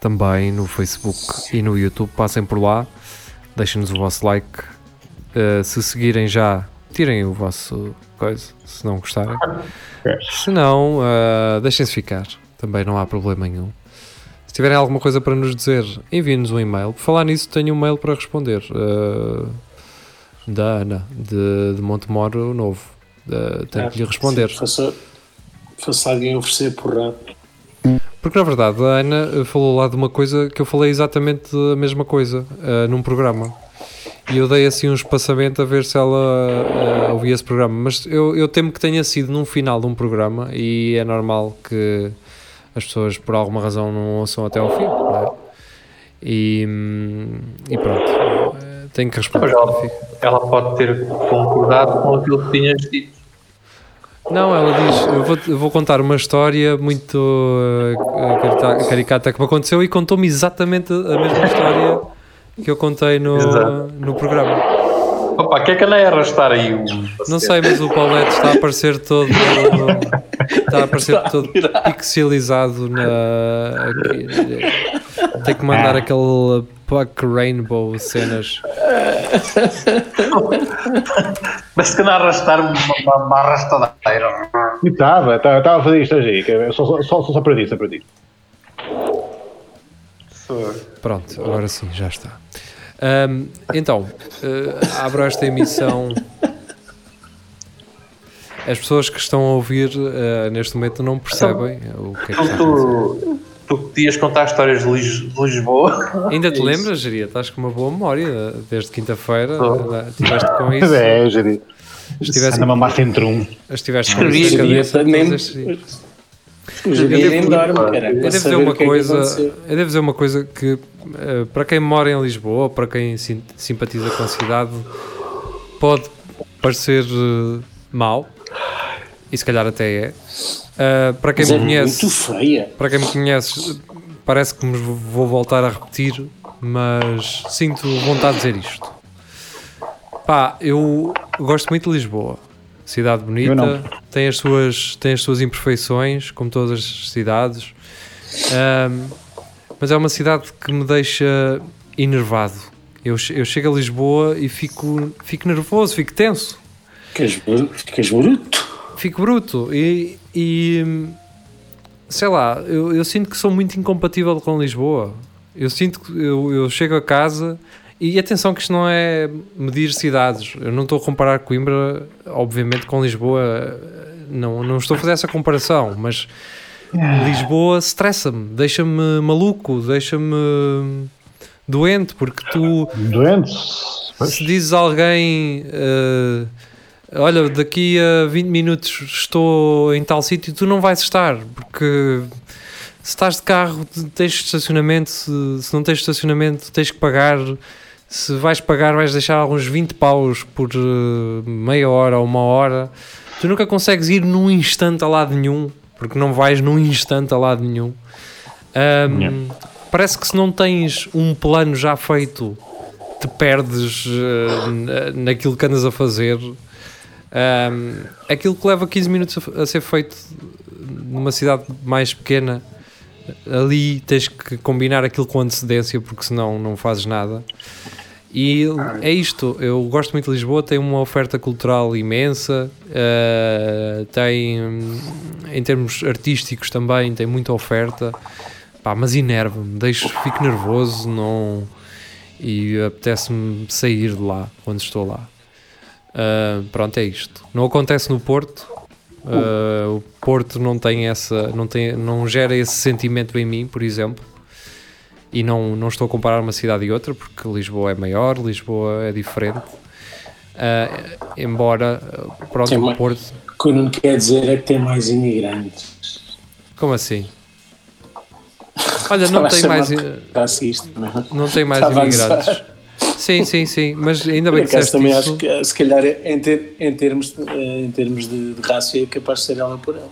também no Facebook e no YouTube. Passem por lá, deixem-nos o vosso like. Uh, se seguirem já, tirem o vosso coisa, se não gostarem. Se não, uh, deixem-se ficar, também não há problema nenhum. Se tiverem alguma coisa para nos dizer, enviem-nos um e-mail. Por falar nisso, tenho um e-mail para responder. Uh, da Ana, de, de Montemoro Novo. Uh, tenho Ah, que lhe responder. Sim, faça, faça alguém oferecer porrada. Porque na verdade a Ana falou lá de uma coisa que eu falei exatamente a mesma coisa eh, num programa. E eu dei assim um espaçamento a ver se ela eh, ouvia esse programa. Mas eu, eu temo que tenha sido num final de um programa e é normal que as pessoas por alguma razão não ouçam até ao fim. é? E, e pronto. Eh, Tenho que responder. Ela, ela pode ter concordado com aquilo que tinhas dito. Não, ela diz: eu vou, eu vou contar uma história muito uh, caricata que me aconteceu e contou-me exatamente a mesma história que eu contei no, Exato. no programa. Opa, que é que anda a arrastar aí o. Não sei, mas o Paulette está a aparecer todo. Está a aparecer todo pixelizado na. aqui. Tem que mandar aquele Puck Rainbow cenas. Parece que a arrastar uma, uma, uma arrastadeira. Estava, estava a fazer isto hoje, só, só, só, só para ti, só para ti. Pronto, agora sim, já está. Ahm, então, eh, abro esta emissão. As pessoas que estão a ouvir eh, neste momento não percebem o que é que está a acontecer. Tu, podias contar histórias de, Lis- de Lisboa. Ainda te Isso. lembras, Geria? Estás com uma boa memória desde quinta-feira. Eh, Estiveste com isso. É, Jari. Estiveste, a mamar sempre um. estiveste com isso eu também-. Eu devo- dorme, cara. Eu para devo dizer uma é coisa, eu devo dizer uma coisa que eh, para quem mora em Lisboa, para quem sim- simpatiza com a cidade, pode parecer eh, mau e se calhar até é. Eh, para quem Mas me é conhece, muito feia. para quem me conhece, parece que me vou voltar a repetir, mas sinto vontade de dizer isto. Pá, eu gosto muito de Lisboa. Cidade bonita, tem as, suas, tem as suas imperfeições, como todas as cidades. Ahm, mas é uma cidade que me deixa enervado. Eu, eu chego a Lisboa e fico, fico nervoso, fico tenso ficas bruto. fico bruto e, e, sei lá, eu, eu sinto que sou muito incompatível com Lisboa. Eu sinto que eu, eu chego a casa e atenção que isto não é medir cidades. Eu não estou a comparar Coimbra, obviamente, com Lisboa. Não, não estou a fazer essa comparação, mas Lisboa estressa-me, deixa-me maluco, deixa-me doente, porque tu Doentes. se dizes a alguém eh, olha, daqui a 20 minutos estou em tal sítio, tu não vais estar, porque se estás de carro tens estacionamento, se, se não tens estacionamento tens que pagar, se vais pagar vais deixar alguns 20 paus por eh, meia hora ou uma hora, tu nunca consegues ir num instante a lado nenhum, porque não vais num instante a lado nenhum. Ahm, Parece que se não tens um plano já feito te perdes na- naquilo que andas a fazer. Ahm, aquilo que leva 15 minutos a, a ser feito numa cidade mais pequena, ali tens que combinar aquilo com antecedência, porque senão não fazes nada. E é isto, eu gosto muito de Lisboa, tem uma oferta cultural imensa, eh, tem em termos artísticos também, tem muita oferta, pá, mas enerva-me, deixo, fico nervoso, não e apetece-me sair de lá quando estou lá. Ah, pronto, é isto. Não acontece no Porto. Ah, o Porto não tem essa, não tem, não gera esse sentimento em mim, por exemplo. E não, não estou a comparar uma cidade e outra, porque Lisboa é maior, Lisboa é diferente. Ah, embora, pronto, Tem o mais- Porto. O que não quer dizer é que tem mais imigrantes. Como assim? Olha, não tem mais, racista, não é? não tem mais imigrantes. Sim, sim, sim, mas ainda bem que disseste também isso. acho que, se calhar, em, ter- em termos, de, eh, em termos de, de raça, é capaz de ser ela por ela.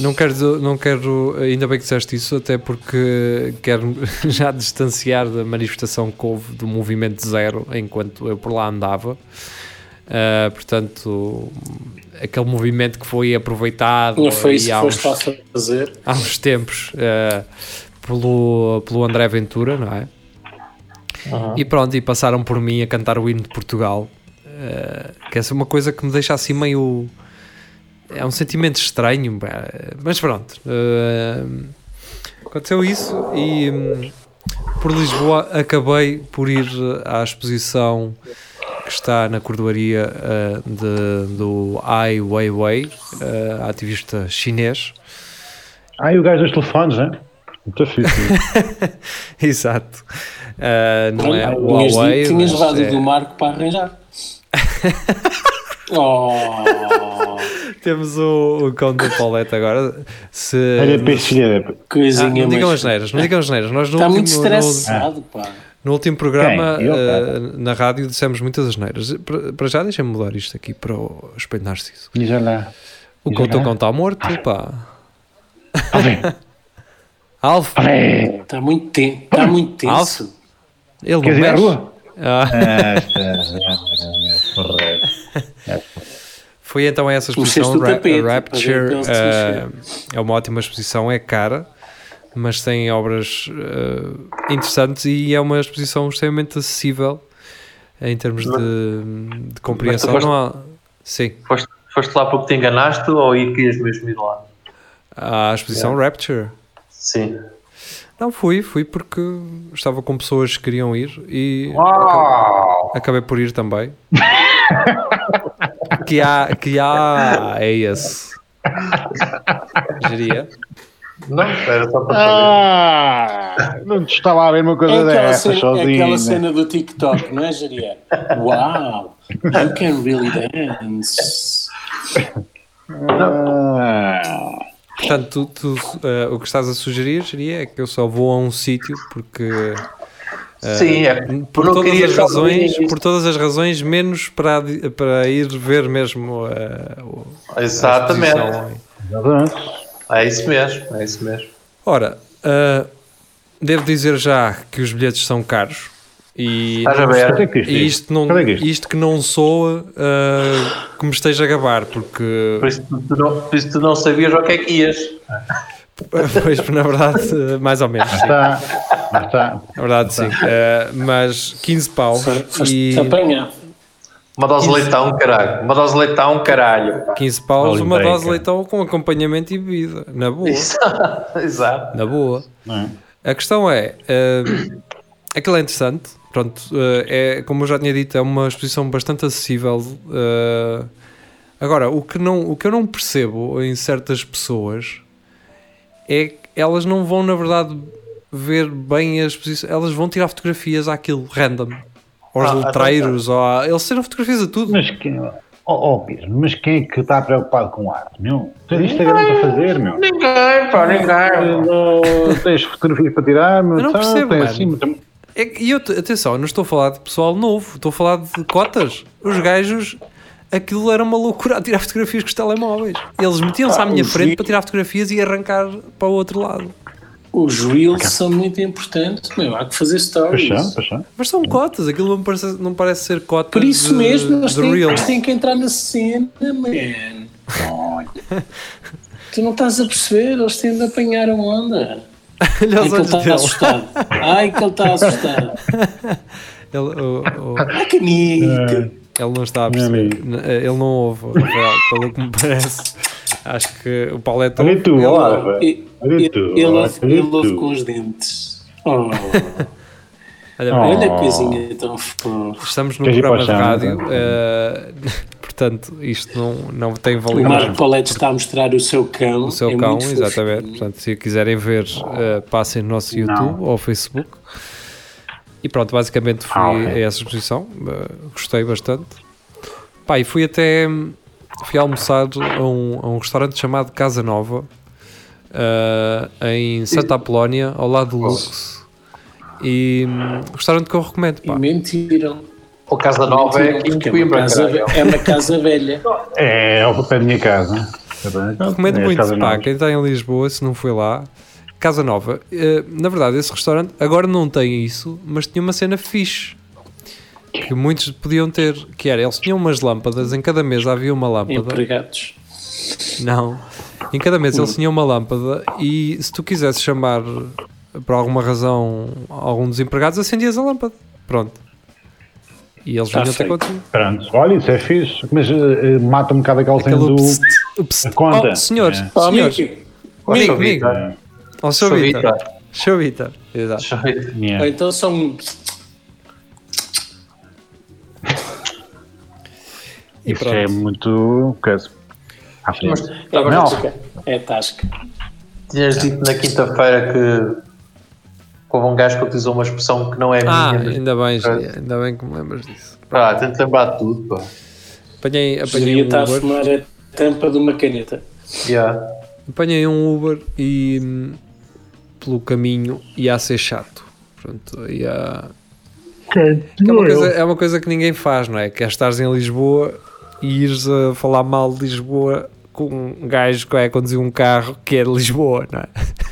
Não quero, não quero, ainda bem que disseste isso, até porque quero já distanciar da manifestação que houve do movimento zero enquanto eu por lá andava. Ah, portanto, aquele movimento que foi aproveitado Não foi isso há, uns, fazer. há uns tempos ah, pelo, pelo André Ventura, não é? E pronto, e passaram por mim a cantar o hino de Portugal, ah, que é uma coisa que me deixa assim meio. É um sentimento estranho, pá, mas pronto. ah, aconteceu isso e hum, por Lisboa acabei por ir à exposição que está na cordoaria ah, de, do Ai Weiwei, ah, ativista chinês. Ah, e o gajo dos telefones, né? Muito fixe. Exato. Ah, não é tinhas, Huawei. tinhas mas levado é- o do Marco para arranjar. oh, Temos o, o cão do Paulette agora. Se, Olha para filho da- Ah, coisinha não digam as neiras, não digam as neiras. Nós no Está muito último, no, estressado, pá. no último programa? Eu, eh, na rádio dissemos muitas asneiras. Para, para já deixem-me mudar isto aqui para o Espelho Narciso. Diz lá. O cão teu lá. cão está morto, pá. Alvin, Alf. Está muito, ten... Está muito tenso. Ele Queres não ir à mexe. rua? Ah, Ah, foi então essa exposição Ra- tapete, Rapture. eh, é uma ótima exposição, é cara, mas tem obras eh, interessantes e é uma exposição extremamente acessível em termos de, de compreensão. foste- Não há, sim, Foste, foste lá porque te enganaste ou querias mesmo ir lá? a exposição Rapture. Sim. Não, fui, fui porque estava com pessoas que queriam ir e Uau! acabei por ir também. que há, que há, é esse. Geria. Não, era só para saber. Ah, não te estava a ver uma É coisa aquela, dessas cena, é sozinho. aquela cena do TikTok, não é, Jaria? Wow, you can really dance. Ah, Portanto, tu, tu, eh, o que estás a sugerir, Geria, é que eu só vou a um sítio porque Sim, é. por não todas as razões, por todas as razões, menos para, para ir ver mesmo eh, Exatamente. exatamente. É isso mesmo, é isso mesmo. Ora, devo dizer já que os bilhetes são caros e, Estás a é ver? que isto e não, é que isto? isto que não soa ah, que me esteja a gabar, porque Por isso, tu não, por isso tu não sabias o que é que ias. pois, na verdade, mais ou menos. Está, está. Na verdade, sim. Ah, mas 15 paus e Foste apanhar. Uma dose de leitão, caralho. Uma dose de leitão, caralho. 15 paus, uma dose de leitão com acompanhamento e bebida, na boa, Exato. Exato. na boa. É? A questão é, uh, aquilo é interessante, pronto, uh, é, como eu já tinha dito, é uma exposição bastante acessível. uh, agora, o que, não, o que eu não percebo em certas pessoas é que elas não vão, na verdade, ver bem a exposição, elas vão tirar fotografias àquilo, random, aos Ah, letreiros, ou a, eles tiram fotografias a tudo. Mas quem, oh, oh, Pedro, mas quem é que está preocupado com arte, meu? Tens Instagram para fazer, meu? Ninguém, pá, ninguém. Não tens fotografias para tirar, meu? Eu não Então, percebo, tens mano. assim, E eu, atenção, eu não estou a falar de pessoal novo, estou a falar de cotas. Os gajos, aquilo era uma loucura a tirar fotografias com os telemóveis. Eles metiam-se à minha frente para tirar fotografias e arrancar para o outro lado. Os reels são muito importantes, meu. Há que fazer stories. Mas são cotas, aquilo não parece, não parece ser cotas Por isso de, mesmo, nós temos, têm que entrar na cena, man. Olha. tu não estás a perceber, eles têm de apanhar a onda. Olha Ai, que ele está assustado. Ai, que ele está assustado. Ele, o- o- Ai, canito. ele não está a perceber. Ele não ouve, Rafael, pelo que me parece. Acho que o Paulo é tão. Olha tu, ele- olha. Ele, ele, ouve- ele ouve tu. com os dentes. Oh, olha, Oh. olha a coisinha tão fofa. Estamos num programa de rádio, então? portanto, isto não, não tem O validade. Marco Paulette está a mostrar o seu cão. o seu é cão, fofo. exatamente. Portanto, se quiserem ver, eh, passem no nosso YouTube ou Facebook. E pronto, basicamente fui Ah, ok. a essa exposição, eh, gostei bastante. Pá, e fui até fui almoçar a um, a um restaurante chamado Casa Nova, ah, em Santa Apolónia, ao lado do Lux. E hum, restaurante que eu recomendo. E Pá. mentiram. O Casa Nova é aqui em porque é uma Coimbra, casa, é uma casa velha. É ao pé da minha casa. Recomendo É, muito, pá, quem está em Lisboa, se não foi lá, Casa Nova. Eh, na verdade, esse restaurante agora não tem isso, mas tinha uma cena fixe. Que muitos podiam ter, que era, eles tinham umas lâmpadas, em cada mesa havia uma lâmpada. Empregados. Não. Em cada mesa eles tinham uma lâmpada e se tu quisesse chamar por alguma razão algum dos empregados, acendias a lâmpada. Pronto. E eles vinham ter feito. contigo. Pronto, olha, isso é fixe. Mas eh, mata um bocado aquela cena do. psst. a conta. Oh, senhores, É. Senhores, amigo. amigo, Ô, amigo. Vitor. Exato. Yeah. Ou então são. E Isso pronto. é muito. coisa. À frente. É Não. tasca. É tasca. Tinhas dito na quinta-feira que houve um gajo que utilizou uma expressão que não é Ah, minha. mas- ainda bem, ainda bem que me lembras disso. Pá, tento lembrar de tudo, pá. Apanhei, apanhei um estar a Uber, fumar a tampa de uma caneta. Yeah. apanhei um Uber e hum, pelo caminho ia a ser chato. Pronto, ia... É, uma coisa, é uma coisa que ninguém faz, não é? Que é estares em Lisboa e ires a falar mal de Lisboa com um gajo que vai conduzir um carro que é de Lisboa, não é?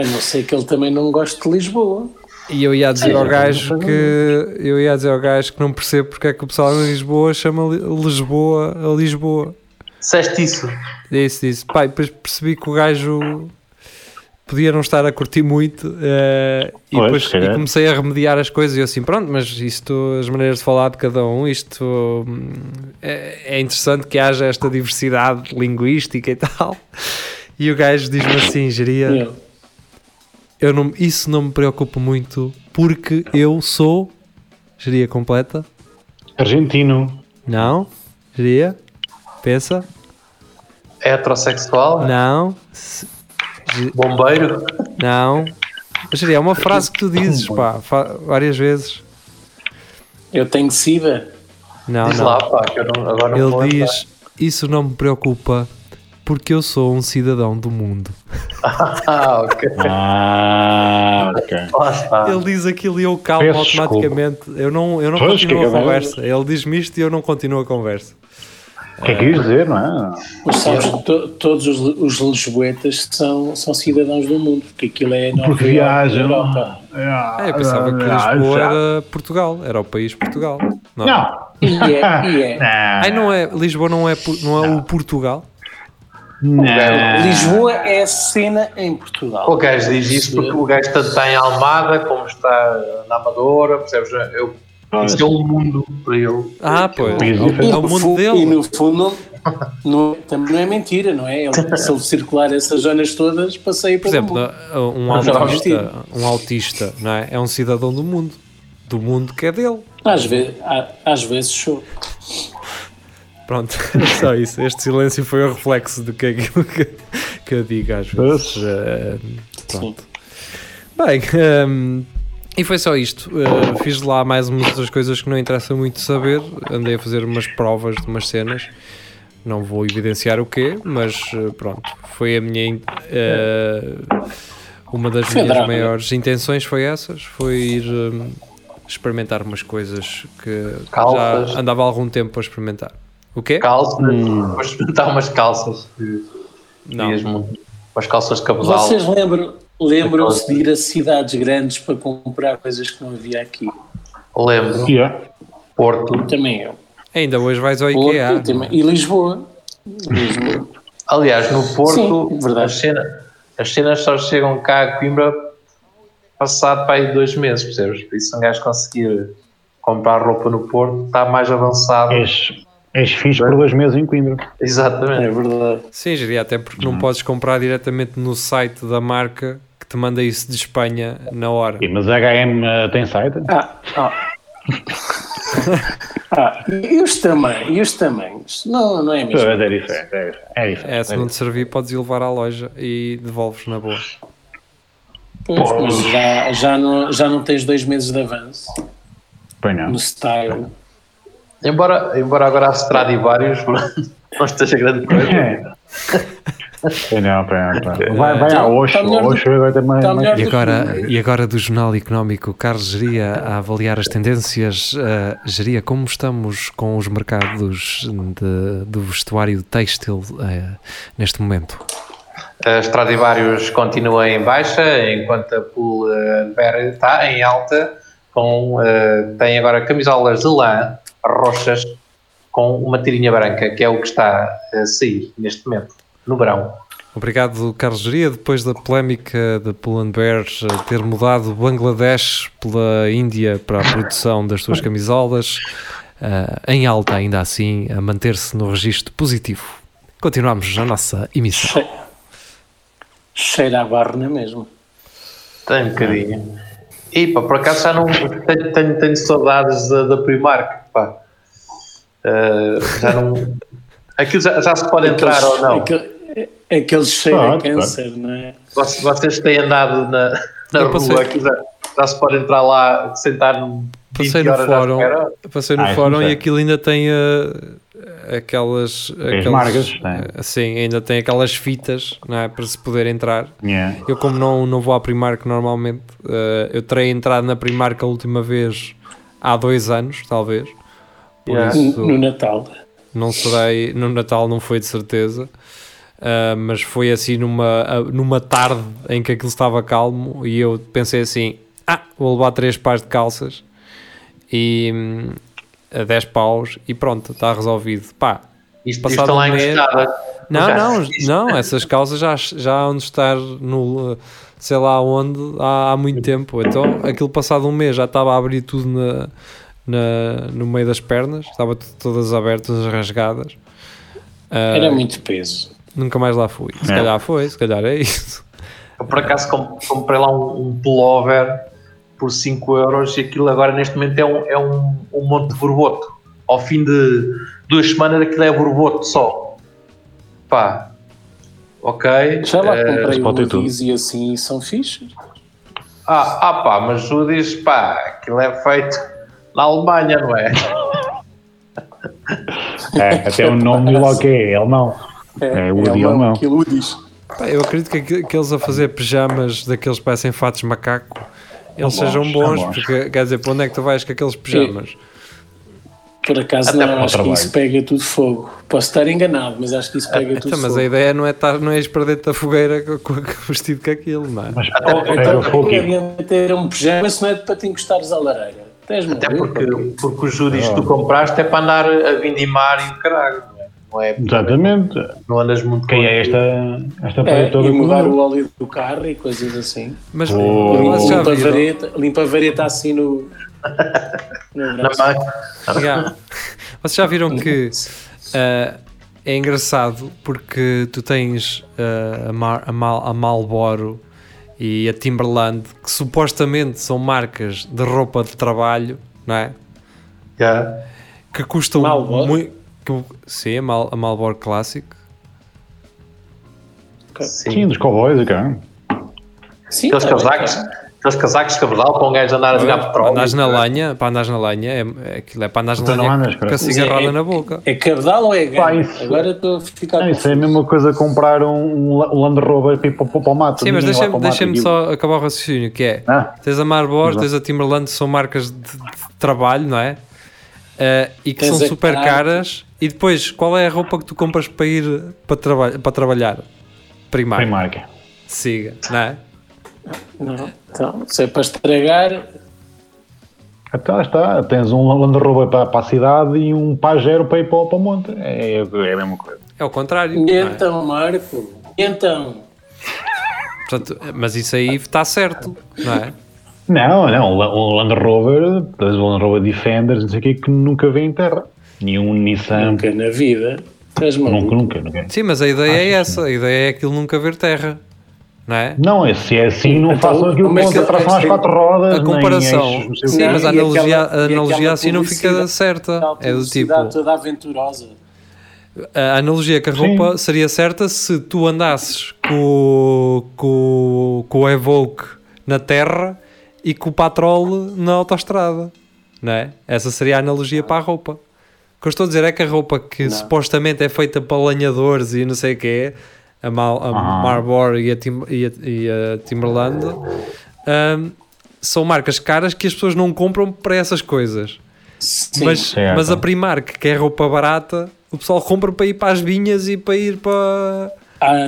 A não ser que ele também não goste de Lisboa. E eu ia dizer ao Sim, gajo que eu ia dizer ao gajo que não percebo porque é que o pessoal em Lisboa chama Li- Lisboa a Lisboa. Disseste isso? Disse, disse. Pai, depois percebi que o gajo podia não estar a curtir muito eh, e Pois, depois e comecei a remediar as coisas e eu assim, pronto, mas isto, as maneiras de falar de cada um, isto hum, é, é interessante que haja esta diversidade linguística e tal. E o gajo diz-me assim, geria, eu não, isso não me preocupa muito porque eu sou geria completa? Argentino. Não? Geria? Pensa? É heterossexual? Não? Se- ge- Bombeiro? Não. Mas seria uma frase que tu dizes, pá, várias vezes. eu tenho sida. Não, Diz não. lá, pá, que eu não, agora não vou Ele diz: Isso não me preocupa porque eu sou um cidadão do mundo. Ah, ok. Ah, ok. Ele diz aquilo e eu calmo Peço automaticamente. Eu não, eu não Pois, continuo que a é que é? conversa. Ele diz-me isto e eu não continuo a conversa. O que é que quis dizer, não é? Que to- todos os, os lisboetas são, são cidadãos do mundo, porque aquilo é Nova Porque viajam. Europa. Ah, eu pensava que Ah, Lisboa já. era Portugal, era o país Portugal. Não. Não. E é, e é. Ai, não é, Lisboa não é, não é o Portugal? Não. Lisboa é a cena em Portugal. O gajo diz isso porque o gajo tanto está em Almada como está na Amadora, percebes? Eu, isso é um mundo para ele. Ah, pois. É o- é o mundo dele. E no fundo, não, também não é mentira, não é? Ele, se ele circular essas zonas todas, passeia Por pelo exemplo, mundo. um autista, um autista não é? é um cidadão do mundo. Do mundo que é dele. Às vezes, às vezes sou. Pronto, é só isso. Este silêncio foi o reflexo do que é aquilo que, que eu digo às vezes. Eh, pronto. Bem, ehm, e foi só isto. Eh, fiz lá mais umas outras coisas que não interessa muito saber. Andei a fazer umas provas de umas cenas. Não vou evidenciar o quê, mas eh, pronto. Foi a minha. in- eh, uma das Foi minhas drama. maiores intenções foi essas. Foi ir ehm, experimentar umas coisas que Calças. já andava há algum tempo a experimentar. O quê? Calças, vou experimentar umas calças que Não. muito. Umas calças de cabedal. Vocês lembram, lembram-se de ir a cidades grandes para comprar coisas que não havia aqui? Lembro. Yeah. Porto. Também eu. Ainda hoje vais ao Porto, IKEA. também- e Lisboa. Lisboa. Aliás, no Porto, Sim, verdade. as, cena- as cenas só chegam cá a Coimbra passado para aí dois meses, percebes? Por isso, se um gajo conseguir comprar roupa no Porto, está mais avançado. És, és fixe por dois meses em Coimbra. Exatamente. É verdade. Sim, diria até porque não podes comprar diretamente no site da marca que te manda isso de Espanha na hora. E, mas a HM eh, tem site? Ah, ah. ah, e os tamanhos? E os tamanhos? Não, não é mesmo. É diferente. É, é diferente. É, se não te servir, podes ir levar à loja e devolves na boa. Pois, mas já, já, não, já não tens dois meses de avanço Pois não. no style. Embora, embora agora a Stradivarius não esteja grande coisa. É. Não, pera, pera. Vai, vai à Oxo, Tá agora tem mais. tá mais- E agora, e agora do Jornal Económico, Carlos Geria a avaliar as tendências. Uh, Geria, como estamos com os mercados de- do vestuário têxtil uh, neste momento? A Stradivarius continua em baixa, enquanto a Pool uh, está em alta, com, uh, tem agora camisolas de lã roxas com uma tirinha branca, que é o que está a sair neste momento, no verão. Obrigado, Carlos Geria. Depois da polémica da Pull Bear uh, ter mudado Bangladesh pela Índia para a produção das suas camisolas, uh, em alta ainda assim, a manter-se no registro positivo. Continuamos a nossa emissão. Che- Cheira a barro na mesma. Tem um bocadinho. E pá, por acaso já não tenho, tenho, tenho saudades da, da Primark, pá. Uh, já não. Aquilo já, já se pode entrar ou não. Aquele, aquele cheiro Ah, a câncer, não é? Vocês, vocês têm andado na, na Eu rua, passei- aquilo já, já se pode entrar lá, sentar num 20 Passei no fórum, passei no Ah, isso fórum e aquilo ainda tem uh, aquelas, aquelas marcas, né? uh, sim, ainda tem aquelas fitas não é, para se poder entrar. Yeah. Eu como não, não vou à Primark normalmente, uh, eu terei entrado na Primark a última vez há dois anos, talvez. Por Yeah. isso No Natal. não serei, no Natal não foi de certeza. Uh, mas foi assim numa, numa tarde em que aquilo estava calmo e eu pensei assim: ah, vou levar três pares de calças e a 10 paus e pronto, está resolvido. Pá, Isto, isto Passado estão lá um mês- não, não, não, essas calças já, já hão de estar no sei lá onde há, há muito tempo. Então aquilo passado um mês já estava a abrir tudo na, na- no meio das pernas, estava todas abertas, rasgadas. Ah, Era muito peso. Nunca mais lá fui. Se É. calhar foi, se calhar é isso. Eu por acaso com- comprei lá um, um pullover por 5 euros e aquilo agora neste momento é um, é um, um monte de borboto. Ao fim de duas semanas aquilo é borboto só. Pá, ok. Já lá eh, comprei o. Udis e assim são fixes. ah, ah pá, mas o diz, pá, aquilo é feito na Alemanha, não é? É, até o nome logo é, ele não. É, o Woody alemão, alemão. Aquilo Udis. Eu acredito que aqu- aqueles a fazer pijamas daqueles que parecem fatos macaco, eles São sejam bons, bons, bons. porque quer dizer, para onde é que tu vais com aqueles pijamas? Por acaso Até não, o acho que trabalho. isso pega tudo fogo. Posso estar enganado, mas acho que isso pega tudo Então, mas fogo. a ideia não é estar, não é dentro da fogueira com, com, vestido com aquilo, não é? Mas Oh, pega então, fogo que ter um pijama se não é para te encostares à lareira? Até porque, porque os judis que tu compraste é para andar a vindimar e o caralho, não é? Exatamente. não andas muito Quem é esta, esta É, toda e mudar o óleo do carro e coisas assim. Mas Oh. limpa, a vareta, limpa a vareta assim no. no Na. Já. Vocês já viram que ah, é engraçado porque tu tens ah, a, Mar, a, Mal, a Marlboro e a Timberland que supostamente são marcas de roupa de trabalho, não é? Já. Que custam Muito. Sim, a, Mal, a Marlboro Classic. Sim, dos cowboys, e cá. Sim, Aqueles bem, casacos, tá. aqueles casacos de cabedal para um gajo andar a Para petróleo. andares na lenha, para andares na lenha, é, é, aquilo é para andares na Então não lenha andas, com a cara. cigarrada é- na boca. É cabedal ou é isso- Agora estou a ficar. Não, isso é a mesma coisa comprar um, um Land Rover para ir para, para o mato. Sim, mas deixa-me o deixa aquilo. só acabar o raciocínio, que é, Ah, tens a Exato. tens a Timberland, são marcas de, de trabalho, não é? Eh, e que Tens são a super caras. E depois, qual é a roupa que tu compras para ir para, traba para trabalhar? Primário. Tem marca. Siga, não é? Não, então, se é para estragar, Então lá está, tens um Land Rover para, para a cidade e um Pajero para ir para, o- para o monte. É, é a mesma coisa. É o contrário. e é? então, Marco, e então. Portanto, mas isso aí está certo, não é? Não, não, o Land Rover, tens o Land Rover Defenders, não sei o que, que nunca vem em terra. Nenhum Nissan, Nunca na vida. Nunca, nunca, nunca. Sim, mas a ideia é essa. A ideia é aquilo nunca ver terra, não é? Não, é- se é assim, não Então, façam aquilo com que- tração às quatro rodas, A comparação. eixos, Sim, quê. mas a analogia, aquela- a analogia assim não fica certa. É do tipo. toda aventurosa. A analogia com a Sim. roupa seria certa se tu andasses com, com, com o Evoque na terra e com o Patrol na autostrada, não é? Essa seria a analogia para a roupa. O que eu estou a dizer é que a roupa que Não. supostamente é feita para lenhadores e não sei o quê, a, Mal, a. Marlboro e a, Tim, e a, e a Timberland, ahm, são marcas caras que as pessoas não compram para essas coisas. Sim. mas, certo. mas a Primark, que é roupa barata, o pessoal compra para ir para as vinhas e para ir para.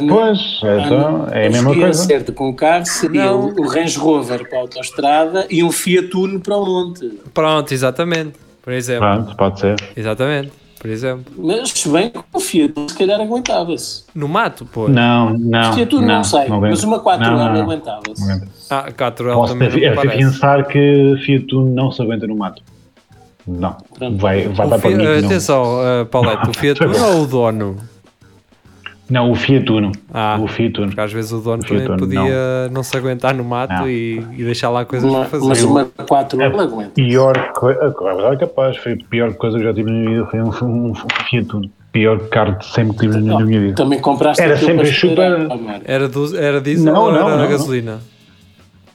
Não- Pois, então, não. é a mesma coisa. certa com o carro seria Não. o o Range Rover para a autostrada e um Fiat Uno para o monte. Pronto, exatamente. Por exemplo. Pronto, pode ser. Exatamente. Por exemplo. Mas se bem que o Fiat se calhar aguentava-se. No mato, pô. Não, O não. Fiat Uno não, sei, aguento. mas uma 4 Não, horas não, aguentava-se. não aguento. Ah, 4L Posso também ter, não parece. pensar que Fiat Uno não se aguenta no mato. Não. Pronto. Vai, vai O dar para que não. Atenção, uh, Paulette, o Fiat Uno ou o dono? Não, o Fiat Uno. Ah. O Fiat Uno. Porque às vezes o dono O também Uno, podia não. se aguentar no mato Não. e, e deixar lá coisas Uma- para mas fazer. uma 4 horas aguenta. Pior é capaz, foi a pior coisa que eu já tive na minha vida, foi um, um Fiat Uno. Pior carro de sempre que tive na, minha vida. Também compraste Era sempre mano. Era, do, era diesel Não, ou não, era não. gasolina?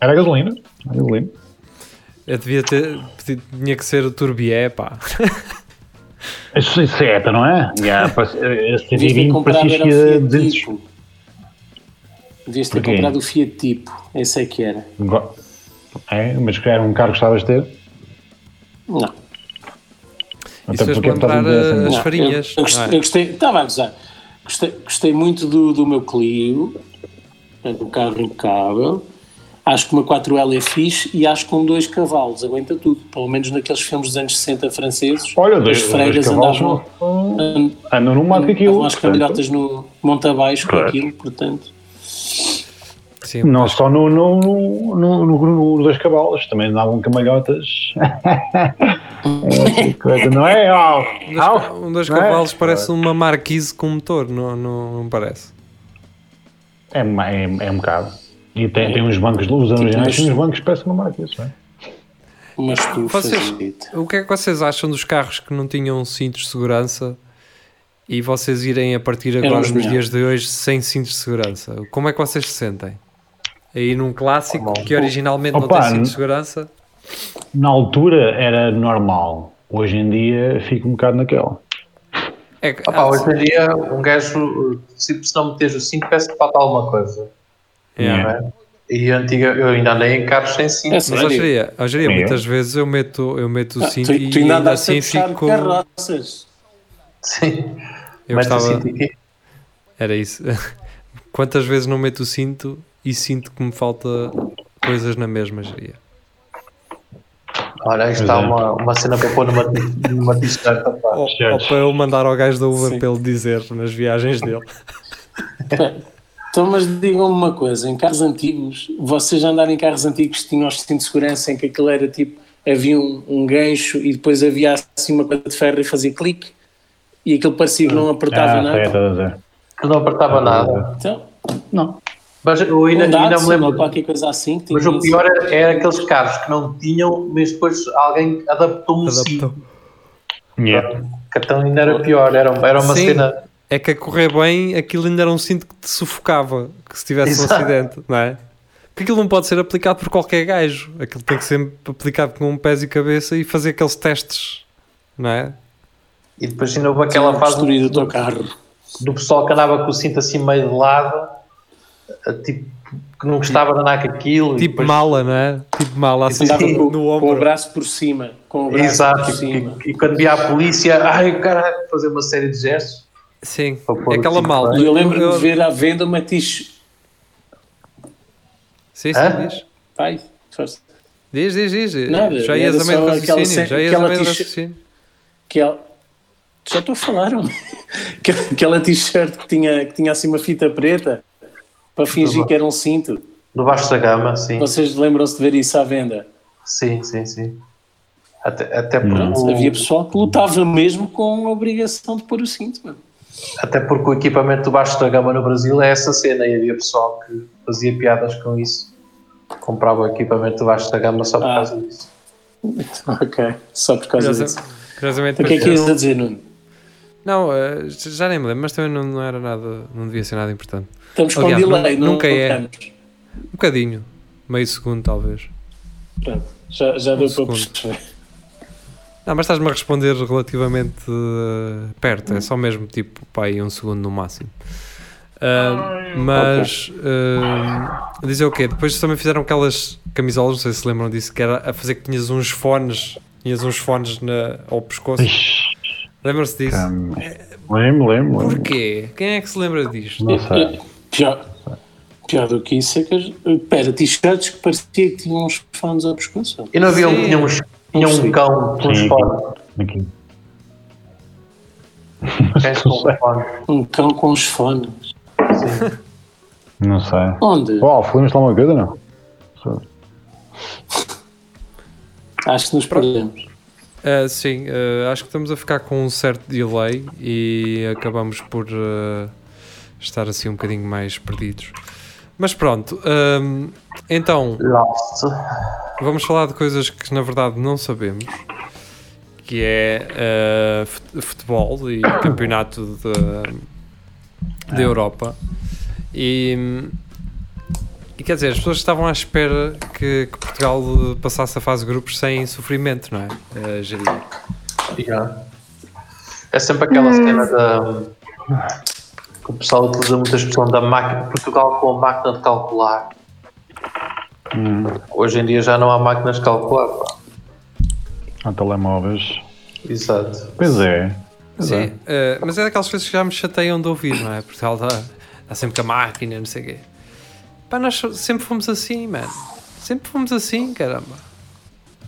Era gasolina. Era gasolina. Eu devia ter. Tinha que ser o Turbié, pá. Isso, isso é não é? Yeah, 120 comprado parecia era que Fiat 200. Tipo. Devias ter comprado o Fiat Tipo. Esse é que era. É, mas que era um carro que gostavas de ter? Não. Isso fez-me porque a dizer uh, assim, as Não, farinhas. Eu, eu é? eu gostei- estava a gozar. Gostei, gostei muito do, do meu Clio, portanto, um carro impecável. Acho que uma 4L é fixe e acho que com dois cavalos aguenta tudo. Pelo menos naqueles filmes dos anos 60 franceses. Olha, dois, as dois freiras cavalos andavam, não- andam no mato com aquilo. portanto, cambalhotas no monte abaixo com Claro. aquilo, portanto. Sim, Não só no, no, no, no, no, no dois cavalos, também andavam camalhotas. É, coisa, não é? Um dos, au. um dos é? cavalos parece uma marquise com motor, não, não, não parece? É, é, é um bocado. E tem, tem uns bancos, os originais mas- têm uns bancos que parecem uma marca, isso, não é? Uma estufa. Vocês-. O que é que vocês acham dos carros que não tinham cintos de segurança e vocês irem a partir agora nos dias de hoje sem cintos de segurança? Como é que vocês se sentem? Aí num clássico que originalmente não Opa, tem cinto de segurança, Na altura era normal. Hoje em dia fica um bocado naquela. é Opa, hoje em dia, um gajo, se, não meteres o cinto, parece que falta alguma coisa. Yeah. não é? E antiga, eu ainda andei em carros sem cinto. É Mas hoje Eu? muitas vezes eu meto, eu meto o Ah, cinto tu, e tu ainda ainda assim fico. carroças. Sim. Eu aqui. era isso. Quantas vezes não meto o cinto e sinto que me falta coisas na mesma geria? Olha, está é. uma, uma cena para pôr numa, numa t-shirt. Ou, ou para eu mandar ao gajo da Uber Sim. para ele dizer nas viagens dele. Então, mas digam-me uma coisa: em carros antigos, vocês andaram em carros antigos que tinham os cintos de segurança em que aquilo era tipo, havia um, um gancho e depois havia assim uma coisa de ferro e fazia clique e aquilo parecia que não apertava Ah, nada? Que não apertava nada. Então, não. Mas eu ainda, Um ainda me lembro. qualquer coisa assim Mas o pior era, era aqueles carros que não tinham, mas depois alguém adaptou um Adaptou. cinto. Yeah. Então ainda era pior, era, era uma Sim. cena. É que a correr bem, aquilo ainda era um cinto que te sufocava, que se tivesse um Exato. acidente, não é? Porque aquilo não pode ser aplicado por qualquer gajo. Aquilo tem que ser aplicado com um pés e cabeça e fazer aqueles testes, não é? E depois ainda houve aquela Tinha fase o do, teu carro. do pessoal que andava com o cinto assim meio de lado, tipo, que não gostava de andar com aquilo. Tipo depois- mala, não é? Tipo mala, assim Andava Sim. com, no com o ombro. braço por cima. Com o braço Exato, por e, cima. e- e quando via a polícia, ai caralho, fazer uma série de gestos. Sim, é aquela cinto malta. Eu lembro-me Eu- de ver à venda uma t-shirt. Sim, sim, Hã? diz. Pai, força. Diz, diz, diz. Nada, já ias a meio do raciocínio. Já ias a meio do raciocínio. que ela... Já estou a falar. Aquela- t-shirt que tinha, que tinha assim uma fita preta para fingir que era um cinto. Do baixo da gama, sim. Vocês lembram-se de ver isso à venda? Sim, sim, sim. Até, até, porque, Havia pessoal que lutava mesmo com a obrigação de pôr o cinto, mano. Até porque o equipamento do baixo da gama no Brasil é essa cena e havia pessoal que fazia piadas com isso. Comprava o equipamento do baixo da gama só por Ah. causa disso. Ok, só por causa Curiosa- disso. Curiosamente, O que é que ias a dizer, Nuno? Não, eh, já nem me lembro, mas também não, não era nada, não devia ser nada importante. Estamos com Aliás, delay, não, nunca não é. Um bocadinho, meio segundo talvez. Pronto, já, já deu para Um segundo. perceber. Não, mas estás-me a responder relativamente eh, perto, é só mesmo tipo, pá, aí um segundo no máximo. Ah, mas ah, dizer o quê? Depois também fizeram aquelas camisolas, não sei se lembram disso, que era a fazer que tinhas uns fones, tinhas uns fones na, ao pescoço. Lembram-se disso? hum, Lembro, lembro. lembro. Porquê? Quem é que se lembra disto? Não sei. Pior, pior do que isso é que. as- Espera, t-shirts que parecia que tinham uns fones ao pescoço. E não havia um, Sim. tinha, uns, tinha um Sim. cão com os Sim. fones. Aqui. Fones. Um cão com os fones. Sim. Não sei. Onde? Oh, lembras de alguma coisa não? Acho que nos perdemos. Ah, sim, ah, acho que estamos a ficar com um certo delay e acabamos por ah, estar assim um bocadinho mais perdidos. Mas pronto, ahm, então Lost. vamos falar de coisas que na verdade não sabemos, que é fut- futebol e campeonato da da Europa. E, e quer dizer, as pessoas estavam à espera que, que Portugal passasse a fase de grupos sem sofrimento, não é? Uh, Jair? Yeah. É sempre aquela cena da. Que o pessoal utiliza muita expressão da máquina. Portugal com a máquina de calcular. Hum, Hoje em dia já não há máquinas de calcular. pá. há telemóveis. Exato. Pois é. Pois Sim, é. uh, mas é daquelas coisas que já me chateiam de ouvir, não é? Portugal dá, dá sempre com a máquina, não sei o quê. Pá, nós sempre fomos assim, mano. Sempre fomos assim, caramba.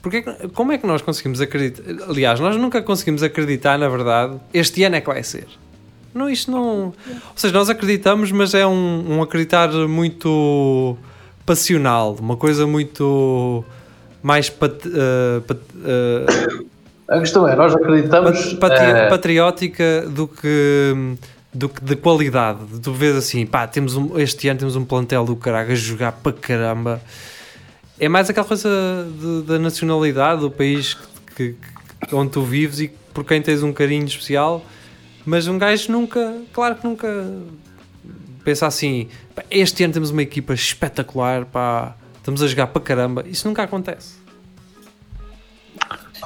Porque, como é que nós conseguimos acreditar? Aliás, nós nunca conseguimos acreditar, na verdade, este ano é que vai ser. Não, isto não. Ou seja, nós acreditamos, mas é um, um acreditar muito passional, uma coisa muito mais pat, uh, pat- uh, A questão é, nós acreditamos. Pat- patri- eh, patriótica do que do que de qualidade. Tu vês assim, pá, temos um, este ano temos um plantel do caralho a jogar para caramba. É mais aquela coisa de- da nacionalidade do país que, que- onde tu vives e por quem tens um carinho especial. Mas um gajo nunca, claro que nunca pensa assim, "Pá, este ano temos uma equipa espetacular, pá, estamos a jogar para caramba. Isso nunca acontece.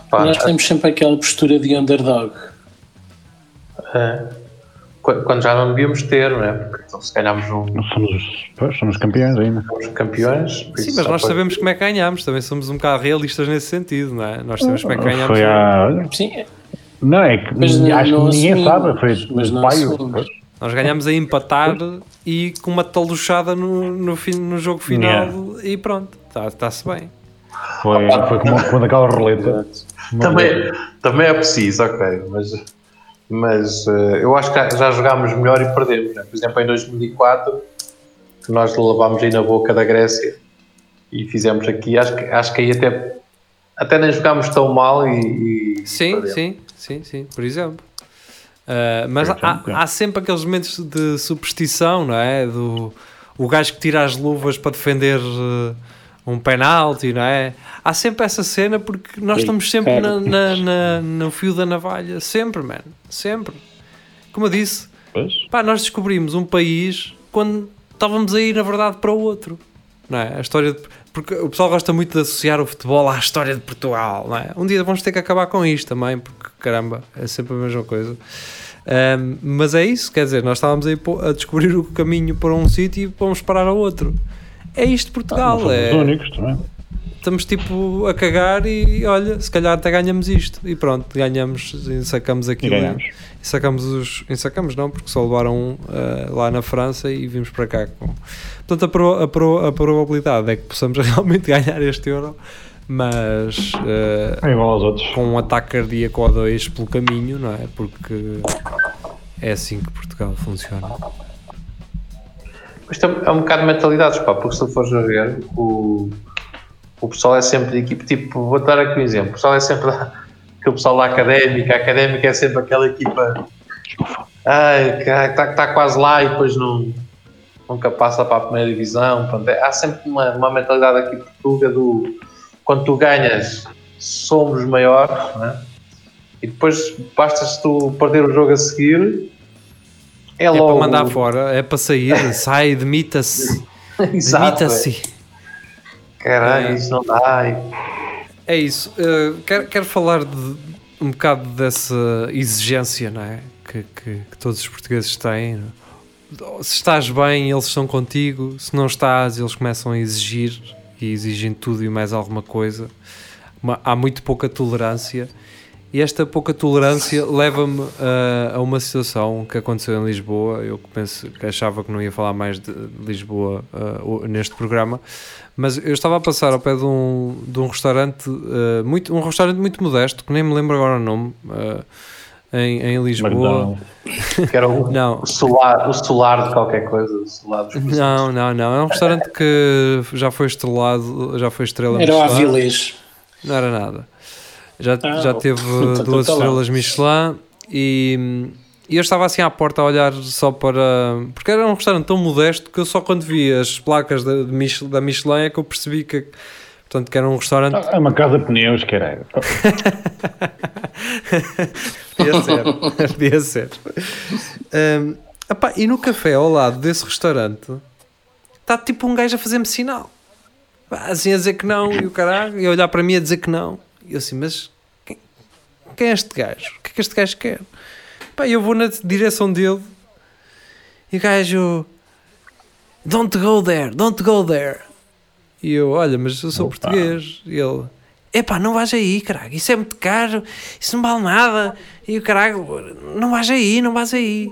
pá, Nós temos sempre aquela postura de underdog. qu- quando já não devíamos ter, não é? Porque então, se ganhámos um, somos, pois, somos campeões ainda. somos campeões. Sim, mas nós foi- sabemos como é que ganhamos, também somos um bocado realistas nesse sentido, não é? Nós sabemos como é que ganhamos. Foi olha, Sim, Não, é que Mas acho não que ninguém sabe. Foi mas não pai. Nós ganhamos a empatar e com uma taluchada no, no, fim, no jogo final e pronto, está-se bem. Foi, foi como, como daquela roleta. Também, também é preciso, ok, mas, mas eh, eu acho que já jogámos melhor e perdemos. Né? Por exemplo, em 2004, que nós levámos aí na boca da Grécia e fizemos aqui, acho que, acho que aí até, até nem jogámos tão mal e. e Sim, perdemos. sim, sim, sim, por exemplo. Ah, mas Por exemplo, há, há sempre aqueles momentos de superstição, não é? Do, o gajo que tira as luvas para defender eh, um penalti, não é? Há sempre essa cena porque nós estamos sempre na, na- na- no fio da navalha, sempre, mano, sempre. Como eu disse, Pois. Pá, nós descobrimos um país quando estávamos a ir, na verdade, para o outro. Não é? A história de- porque o pessoal gosta muito de associar o futebol à história de Portugal. Não é? Um dia vamos ter que acabar com isto também, porque caramba, é sempre a mesma coisa. Ahm, mas é isso, quer dizer, nós estávamos aí a descobrir o caminho para um sítio e vamos parar ao outro. É isto Não Portugal, somos é, os únicos também. Estamos tipo a cagar e olha, se calhar até ganhamos isto e pronto, ganhamos e sacamos E aquilo ganhamos. e sacamos os. E sacamos não, porque só levaram um, eh, lá na França e vimos para cá. Com... Portanto, a, pro- a, pro- a probabilidade é que possamos realmente ganhar este euro, mas igual aos outros. com um ataque cardíaco ou dois pelo caminho, não é? Porque é assim que Portugal funciona. Isto é, é um bocado de mentalidades, pá, porque se tu fores a ver, o, o pessoal é sempre de equipe, tipo, vou dar aqui um exemplo, o pessoal é sempre da, aquele pessoal da académica, a académica é sempre aquela equipa ai, que está tá quase lá e depois não, nunca passa para a primeira divisão. Pronto, é- há sempre uma, uma mentalidade aqui portuga do quando tu ganhas somos maiores, né? e depois basta se tu perder o jogo a seguir. É, É logo. para mandar fora, é para sair, sai, demita-se. É. Demita-se. Caralho, É. isso não dá. É isso. Uh, quero, quero falar de um bocado dessa exigência não é? que, que- que todos os portugueses têm se estás bem, eles estão contigo, se não estás, eles começam a exigir e exigem tudo e mais alguma coisa. Uma- há muito pouca tolerância e esta pouca tolerância leva-me a, a uma situação que aconteceu em Lisboa. Eu penso que achava que não ia falar mais de Lisboa o- neste programa, mas eu estava a passar ao pé de um, de um restaurante ah, muito, um restaurante muito modesto, que nem me lembro agora o nome, ah, em, em Lisboa. Que era o, Não, o solar, o solar de qualquer coisa. O solar dos não, não, não. É um restaurante que já foi estrelado, já foi estrela Era o. Avilés. Não era nada. Já, Ah, já teve então duas tá lá. estrelas Michelin e, e eu estava assim à porta a olhar só para. Porque era um restaurante tão modesto que eu só quando vi as placas da, de Mich- da Michelin é que eu percebi que, portanto, que era um restaurante. É uma casa de pneus, caralho. Podia ser. Podia ser. Epá, e no café ao lado desse restaurante está tipo um gajo a fazer-me sinal. Assim a dizer que não e o caralho, e a olhar para mim a dizer que não. Eu assim, mas quem, quem é este gajo? O que é que este gajo quer? Pá, eu vou na direção dele e o gajo, don't go there, don't go there. E eu, olha, mas eu sou Opa. português. E ele, epá, não vais aí, caralho, isso é muito caro, isso não vale nada. E o caralho, não vais aí, não vais aí.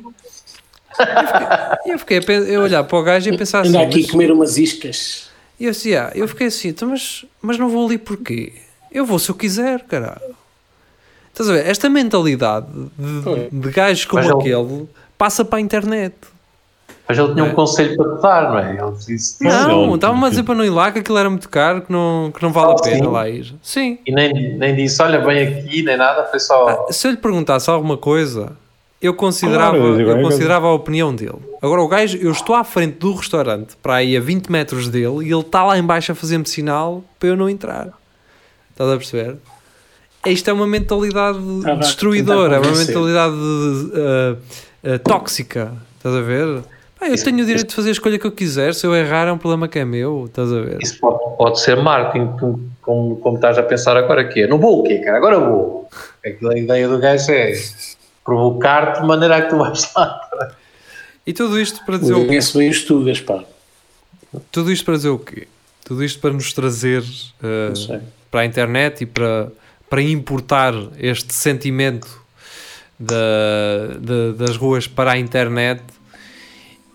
Eu fiquei, eu fiquei a, olhar para o gajo e a pensar assim, Anda aqui mas- comer umas iscas. e eu assim, ah, eu fiquei assim, então, mas, mas não vou ali porquê? Eu vou se eu quiser, caralho. Estás a ver? Esta mentalidade de, de gajos como Mas ele- aquele passa para a internet. Mas ele tinha É. um conselho para te dar, não é? Ele disse Não, ele- estava-me a dizer para não ir lá que aquilo era muito caro, que não, que não vale Ah, a pena sim. lá ir. Sim. E nem, nem disse, olha, bem aqui, nem nada, foi só. Ah, se eu lhe perguntasse alguma coisa, eu considerava, Claro, eu digo, eu considerava a opinião dele. Agora, o gajo, eu estou à frente do restaurante, para aí a 20 metros dele, e ele está lá em baixo a fazer-me sinal para eu não entrar. Estás a perceber? Isto é uma mentalidade a destruidora, é uma mentalidade ah, ah, tóxica. Estás a ver? Eu tenho o direito de fazer a escolha que eu quiser. Se eu errar, é um problema que é meu. Estás a ver? Isso pode, pode ser marketing, como, como, estás a pensar agora que é. Não vou o quê, cara? Agora vou. Aquela ideia do gajo é provocar-te de maneira a que tu vais lá. E tudo isto para dizer o Conheço bem os tugas, pá. Tudo isto para dizer o quê? Tudo isto para nos trazer uh, Não sei. Para a internet e para, para importar este sentimento da- das ruas para a internet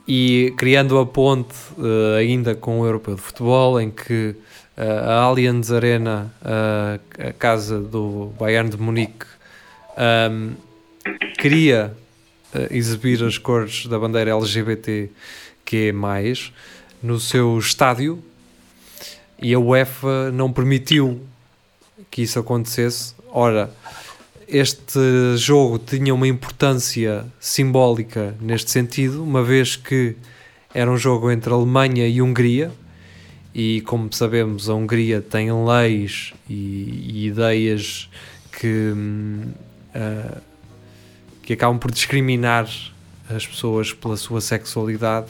e criando a ponte uh, ainda com o Europeu de Futebol, em que uh, a Allianz Arena, uh, a casa do Bayern de Munique, um, queria uh, exibir as cores da bandeira LGBT que é mais no seu estádio e a UEFA não permitiu que isso acontecesse. Ora, este jogo tinha uma importância simbólica neste sentido, uma vez que era um jogo entre Alemanha e Hungria, e como sabemos, a Hungria tem leis e, e ideias que, ah, que acabam por discriminar as pessoas pela sua sexualidade.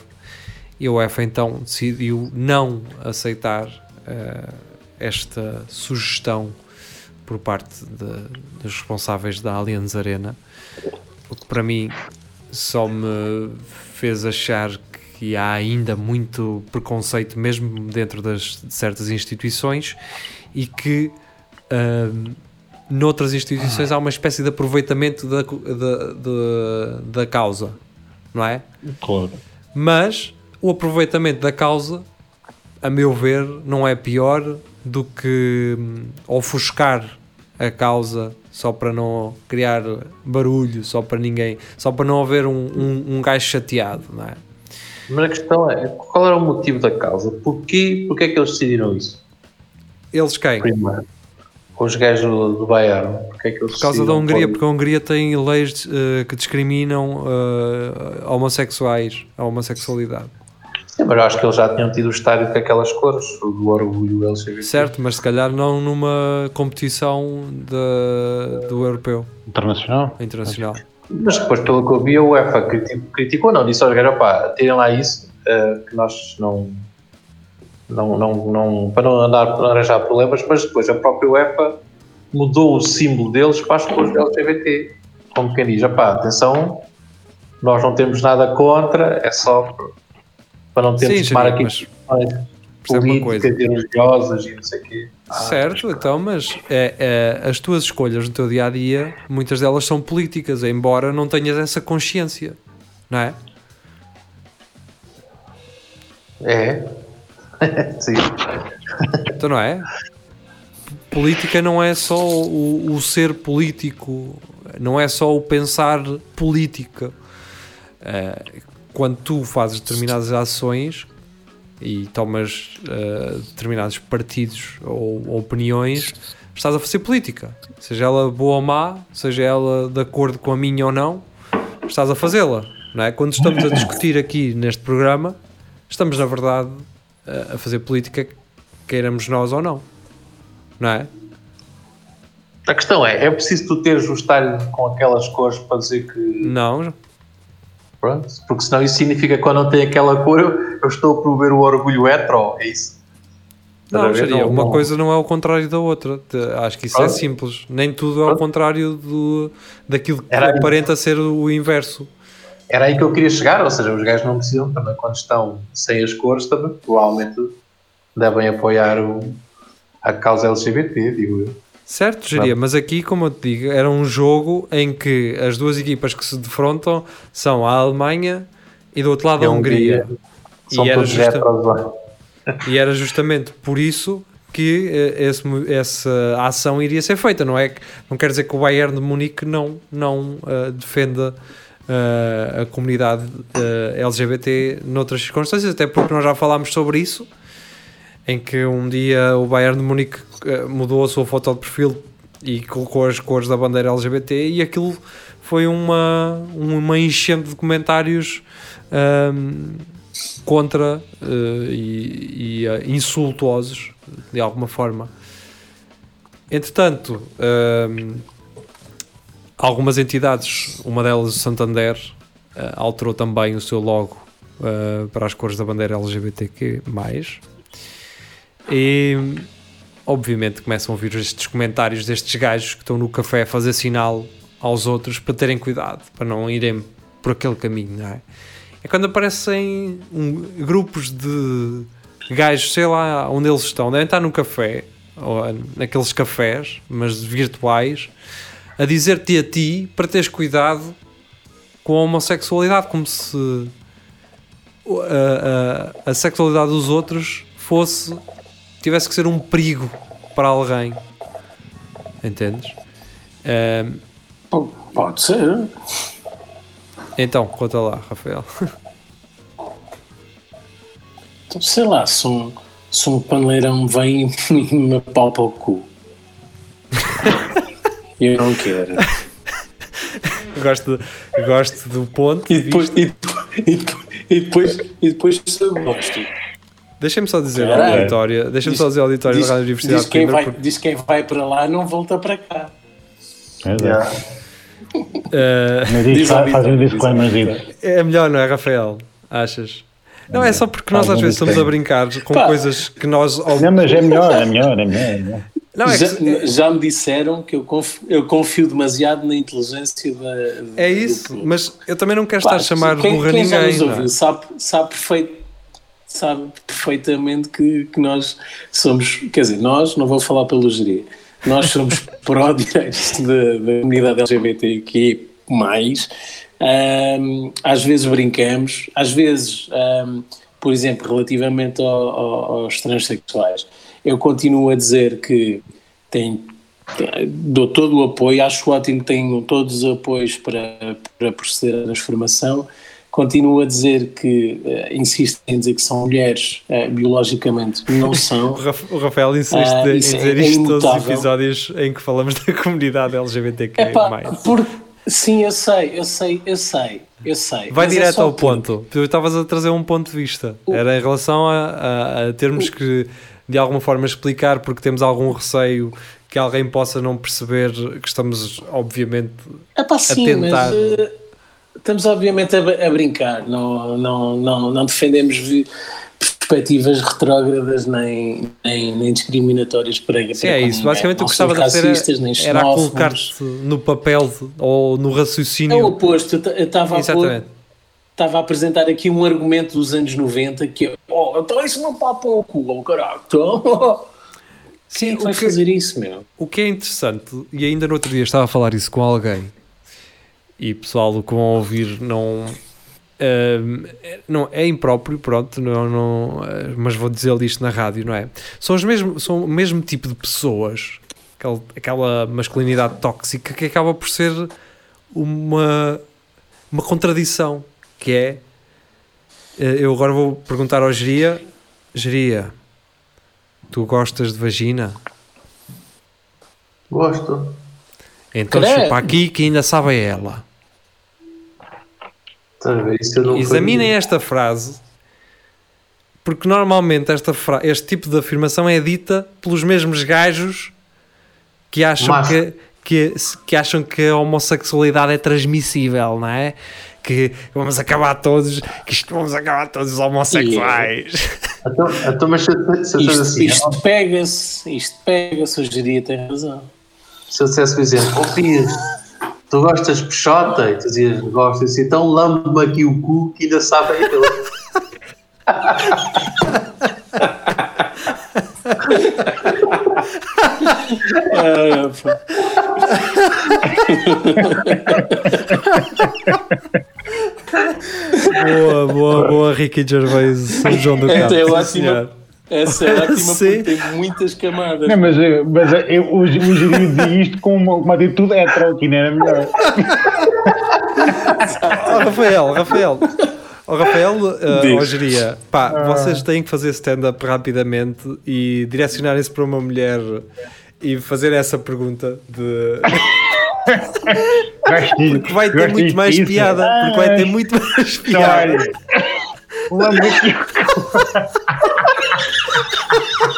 E a UEFA então decidiu não aceitar ah, esta sugestão por parte de- dos responsáveis da Allianz Arena, o que para mim só me fez achar que há ainda muito preconceito mesmo dentro das, de certas instituições e que ahm, noutras instituições há uma espécie de aproveitamento da, da, da, da causa, não é? Claro. Mas o aproveitamento da causa, a meu ver, não é pior do que hum, ofuscar a causa só para não criar barulho, só para ninguém, só para não haver um, um, um gajo chateado, não é? Mas a questão é, qual era o motivo da causa? Porquê, porquê é que eles decidiram isso? Eles quem? Primeiro, os gajos do, do Bayern, porquê é que eles Por causa da Hungria, porque a Hungria tem leis eh, que discriminam eh, homossexuais, a homossexualidade. Sim, mas eu acho que eles já tinham tido o estádio com aquelas cores, o do orgulho LGBT. Certo, mas se calhar não numa competição de- do europeu, Internacional? internacional. Mas depois, pelo que eu vi, a UEFA criti- criticou, não, disse aos gajos, pá, tirem lá isso, eh, que nós não, não, não, não, para não andar para não arranjar problemas, mas depois a própria UEFA mudou o símbolo deles para as cores LGBT. Como quem diz, pá, atenção, nós não temos nada contra, é só para não termos Sim, que tomar Jeria, aqui mas políticas e religiosas e não sei o quê. Ah, Certo, então, mas é, é, as tuas escolhas no teu dia a dia, muitas delas são políticas, embora não tenhas essa consciência, não é? É. Sim. Então, não é? Política não é só o, o ser político, não é só o pensar política. Eh, quando tu fazes determinadas ações e tomas eh, determinados partidos ou, ou opiniões, estás a fazer política. Seja ela boa ou má, seja ela de acordo com a minha ou não, estás a fazê-la. Não é? Quando estamos a discutir aqui neste programa, estamos na verdade a a fazer política, queiramos nós ou não. Não é? A questão é, é preciso tu teres o estalho com aquelas cores para dizer que Não, pronto, porque senão isso significa que quando não tem aquela cor eu, eu estou a promover o orgulho hetero, é isso? Não, seria. Uma não- coisa não é o contrário da outra. Acho que isso é Pronto. simples. Nem tudo é o contrário do, daquilo que Era- aparenta ser o inverso. Era aí que eu queria chegar, ou seja, os gajos não precisam também, quando estão sem as cores, também provavelmente devem apoiar o, a causa LGBT, digo eu. Certo, geria, mas aqui, como eu te digo, era um jogo em que as duas equipas que se defrontam são a Alemanha e do outro lado a Hungria. São E era, justa- e era justamente por isso que eh, esse essa ação iria ser feita. Não, é não quer dizer que o Bayern de Munique não, não eh, defenda eh, a comunidade eh, LGBT noutras circunstâncias, até porque nós já falámos sobre isso, em que um dia o Bayern de Munique eh, mudou a sua foto de perfil e colocou as cores da bandeira LGBT e aquilo foi uma, uma enchente de comentários ahm, contra eh, e, e, eh, insultuosos de alguma forma. Entretanto, ahm, algumas entidades, uma delas o Santander, eh, alterou também o seu logo para as cores da bandeira LGBTQ+. E obviamente começam a ouvir estes comentários destes gajos que estão no café a fazer sinal aos outros para terem cuidado, para não irem por aquele caminho, não é? É quando aparecem um- grupos de gajos, sei lá onde eles estão, devem estar no café, ou naqueles cafés, mas virtuais, a dizer-te a ti para teres cuidado com a homossexualidade, como se a, a- a sexualidade dos outros fosse tivesse que ser um perigo para alguém. Entendes? Pô, Pode ser. então, conta lá, Rafael. Então, sei lá, se um, se um paneleirão vem e me palpa o cu. Eu não quero. gosto, gosto do ponto. E depois, e, depois- e depois, e depois, e depois se eu gosto. Deixa-me só dizer ao Caralho. auditório, deixa-me Diz- só dizer ao auditório diz- da Rádio Universidade diz de quem, Coimbra, vai, porque, diz quem vai para lá não volta para cá. Exato. eh, Mas Diz faz- diz é melhor, não é, Rafael? Achas? Não, é só porque nós às vezes estamos a brincar com Pá. coisas que nós. Não, mas é melhor, é melhor, é melhor. É melhor. Não, é, já, que- já me disseram que eu confio, eu confio demasiado na inteligência da. é isso, mas eu também não quero Pá, estar a chamar quem, burra quem já ninguém. nos não é? ouviu sabe, sabe, perfeito, sabe perfeitamente que, que nós somos, quer dizer, nós, não vou falar pelo gerir, nós somos pró-direitos da, da comunidade LGBTQ+, Ahm, às vezes brincamos, às vezes, ahm, por exemplo, relativamente ao- ao- aos transexuais, eu continuo a dizer que tem- dou todo o apoio, acho ótimo que tenham todos os apoios para, para proceder à transformação. Continuo a dizer que, eh, insisto em dizer que são mulheres eh, biologicamente, não O são. O Rafael insiste Ah, em é- dizer é isto todos os episódios em que falamos da comunidade LGBTQ+. Epá, por, sim, eu sei, eu sei, eu sei, eu sei. Vai é direto só ao ponto. Tu estavas a trazer um ponto de vista. Era em relação a, a- a termos que, de alguma forma, explicar porque temos algum receio que alguém possa não perceber que estamos, obviamente. Epá, sim, tentar. mas eh, estamos obviamente a, a brincar, não, não, não, não defendemos perspectivas retrógradas nem, nem, nem discriminatórias para Sim, é isso. Basicamente, o que de somos fazer era, era colocar-te no papel ou no É o raciocínio. oposto, eu estava a estava a apresentar aqui um argumento dos anos 90 que é, oh, então isso não papa o cu, oh, caralho. Então, Quem é que vai que- fazer isso, meu? O que é interessante, e ainda no outro dia estava a falar isso com alguém, e pessoal do que vão ouvir não. é- não é impróprio, pronto, não, não, eh, mas vou dizer isto na rádio, não é? São, os mesmo, são o mesmo tipo de pessoas, aquela, aquela masculinidade tóxica que acaba por ser uma, uma contradição, que é. eh, Eu agora vou perguntar ao Geria: Geria, tu gostas de vagina? Gosto. Então Credo. chupa aqui que ainda sabe a ela. Ver? Isso eu não Examinem faria. esta frase, porque normalmente esta fra- este tipo de afirmação é dita pelos mesmos gajos que acham Macho. que, que, que acham que a homossexualidade é transmissível, não é? Que vamos acabar todos, que isto vamos acabar todos os homossexuais. Então, então, mas se, eu- se Isto, assim, isto pega-se, isto pega-se, hoje em dia tem razão. se eu dissesse, por exemplo, oh, Pires, tu gostas de peixota? E tu dizias, gosto, assim, então lambe-me aqui o cu que ainda sabe a ele. Boa, boa, boa, Ricky Gervais, São João do Essa Campo. é sim, ótima. senhor. Essa é ótima Sim. porque tem muitas camadas. Não, mas, eh, mas eh, eu, o, o Giri dizia isto com uma, uma atitude hetero, que não era melhor. Oh, Rafael, Rafael. Oh, Rafael, uh, oh, Geria, pá, vocês têm que fazer stand-up rapidamente e direcionarem-se para uma mulher e fazer essa pergunta de. Porque vai ter muito mais disso. piada. Porque vai ter muito mais piada. Aqui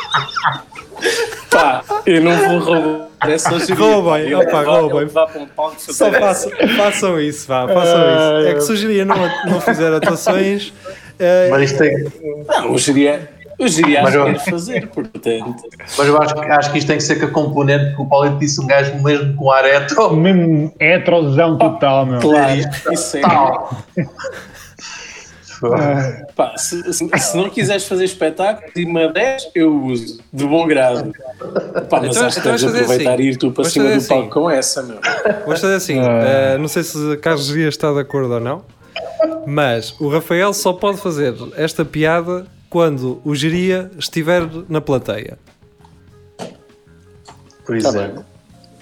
Pá, eu não vou roubar essa hoje. Roubem, Ele opa, roubem. um Só façam, façam isso, vá, façam isso. É que se o Geria não, não fizer atuações. eh, Mas isto tem, Não, hoje iria, hoje iria Mas acho eu- que fazer, portanto. mas eu acho, que- acho que isto tem que ser com a componente que o Paulito disse um gajo mesmo com ar hetero. mesmo heterozão total, meu. Claro, isso é. Tal. Pá, se, se- se não quiseres fazer espetáculo, de uma 10 eu uso, de bom grado. Pá, mas Então- acho que então vais fazer aproveitar assim. e ir tu para cima do palco assim. com essa, meu. Vamos fazer assim, eh, não sei se Carlos Geria está de acordo ou não, mas o Rafael só pode fazer esta piada quando o Geria estiver na plateia. Por Tá exemplo. bem.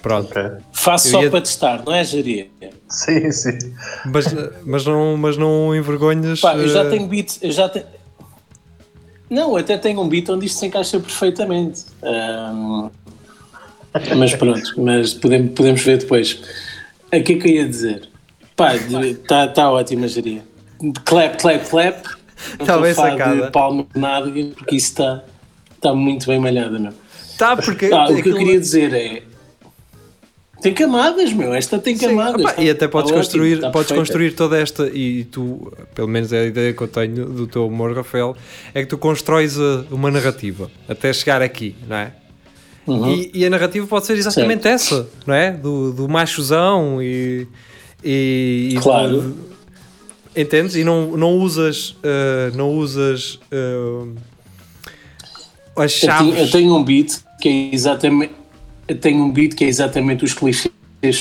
Pronto. Ok. Faço Eu só ia- para testar, não é, Jaria? Sim, sim. Mas, mas, não, mas não envergonhas. Pá, eu já eh, tenho beat, eu já tenho. Não, eu até tenho um beat onde isto se encaixa perfeitamente. Ahm, Mas pronto, mas podemos, podemos ver depois. O que é que eu ia dizer? Pá, está tá ótima, Jaria. Clap, clap, clap. Não Tá bem sacada. de palma de nada, porque isso está tá muito bem malhada, meu. Tá, porque. Ah, o que eu queria dizer é. Tem camadas, meu. Esta tem Sim, camadas. opá, tá- e até podes tá ótimo, construir, tá podes perfeita. construir toda esta, e tu, pelo menos é a ideia que eu tenho do teu humor, Rafael, é que tu constróis a- uma narrativa até chegar aqui, não é? Uhum. E, e a narrativa pode ser exatamente essa, não é? Do, do machozão e. e, e Claro. de- entendes? E não, não usas. uh, não usas. uh, as Eu tenho, eu chaves. tenho um beat que é exatamente. Tenho um beat que é exatamente os clichês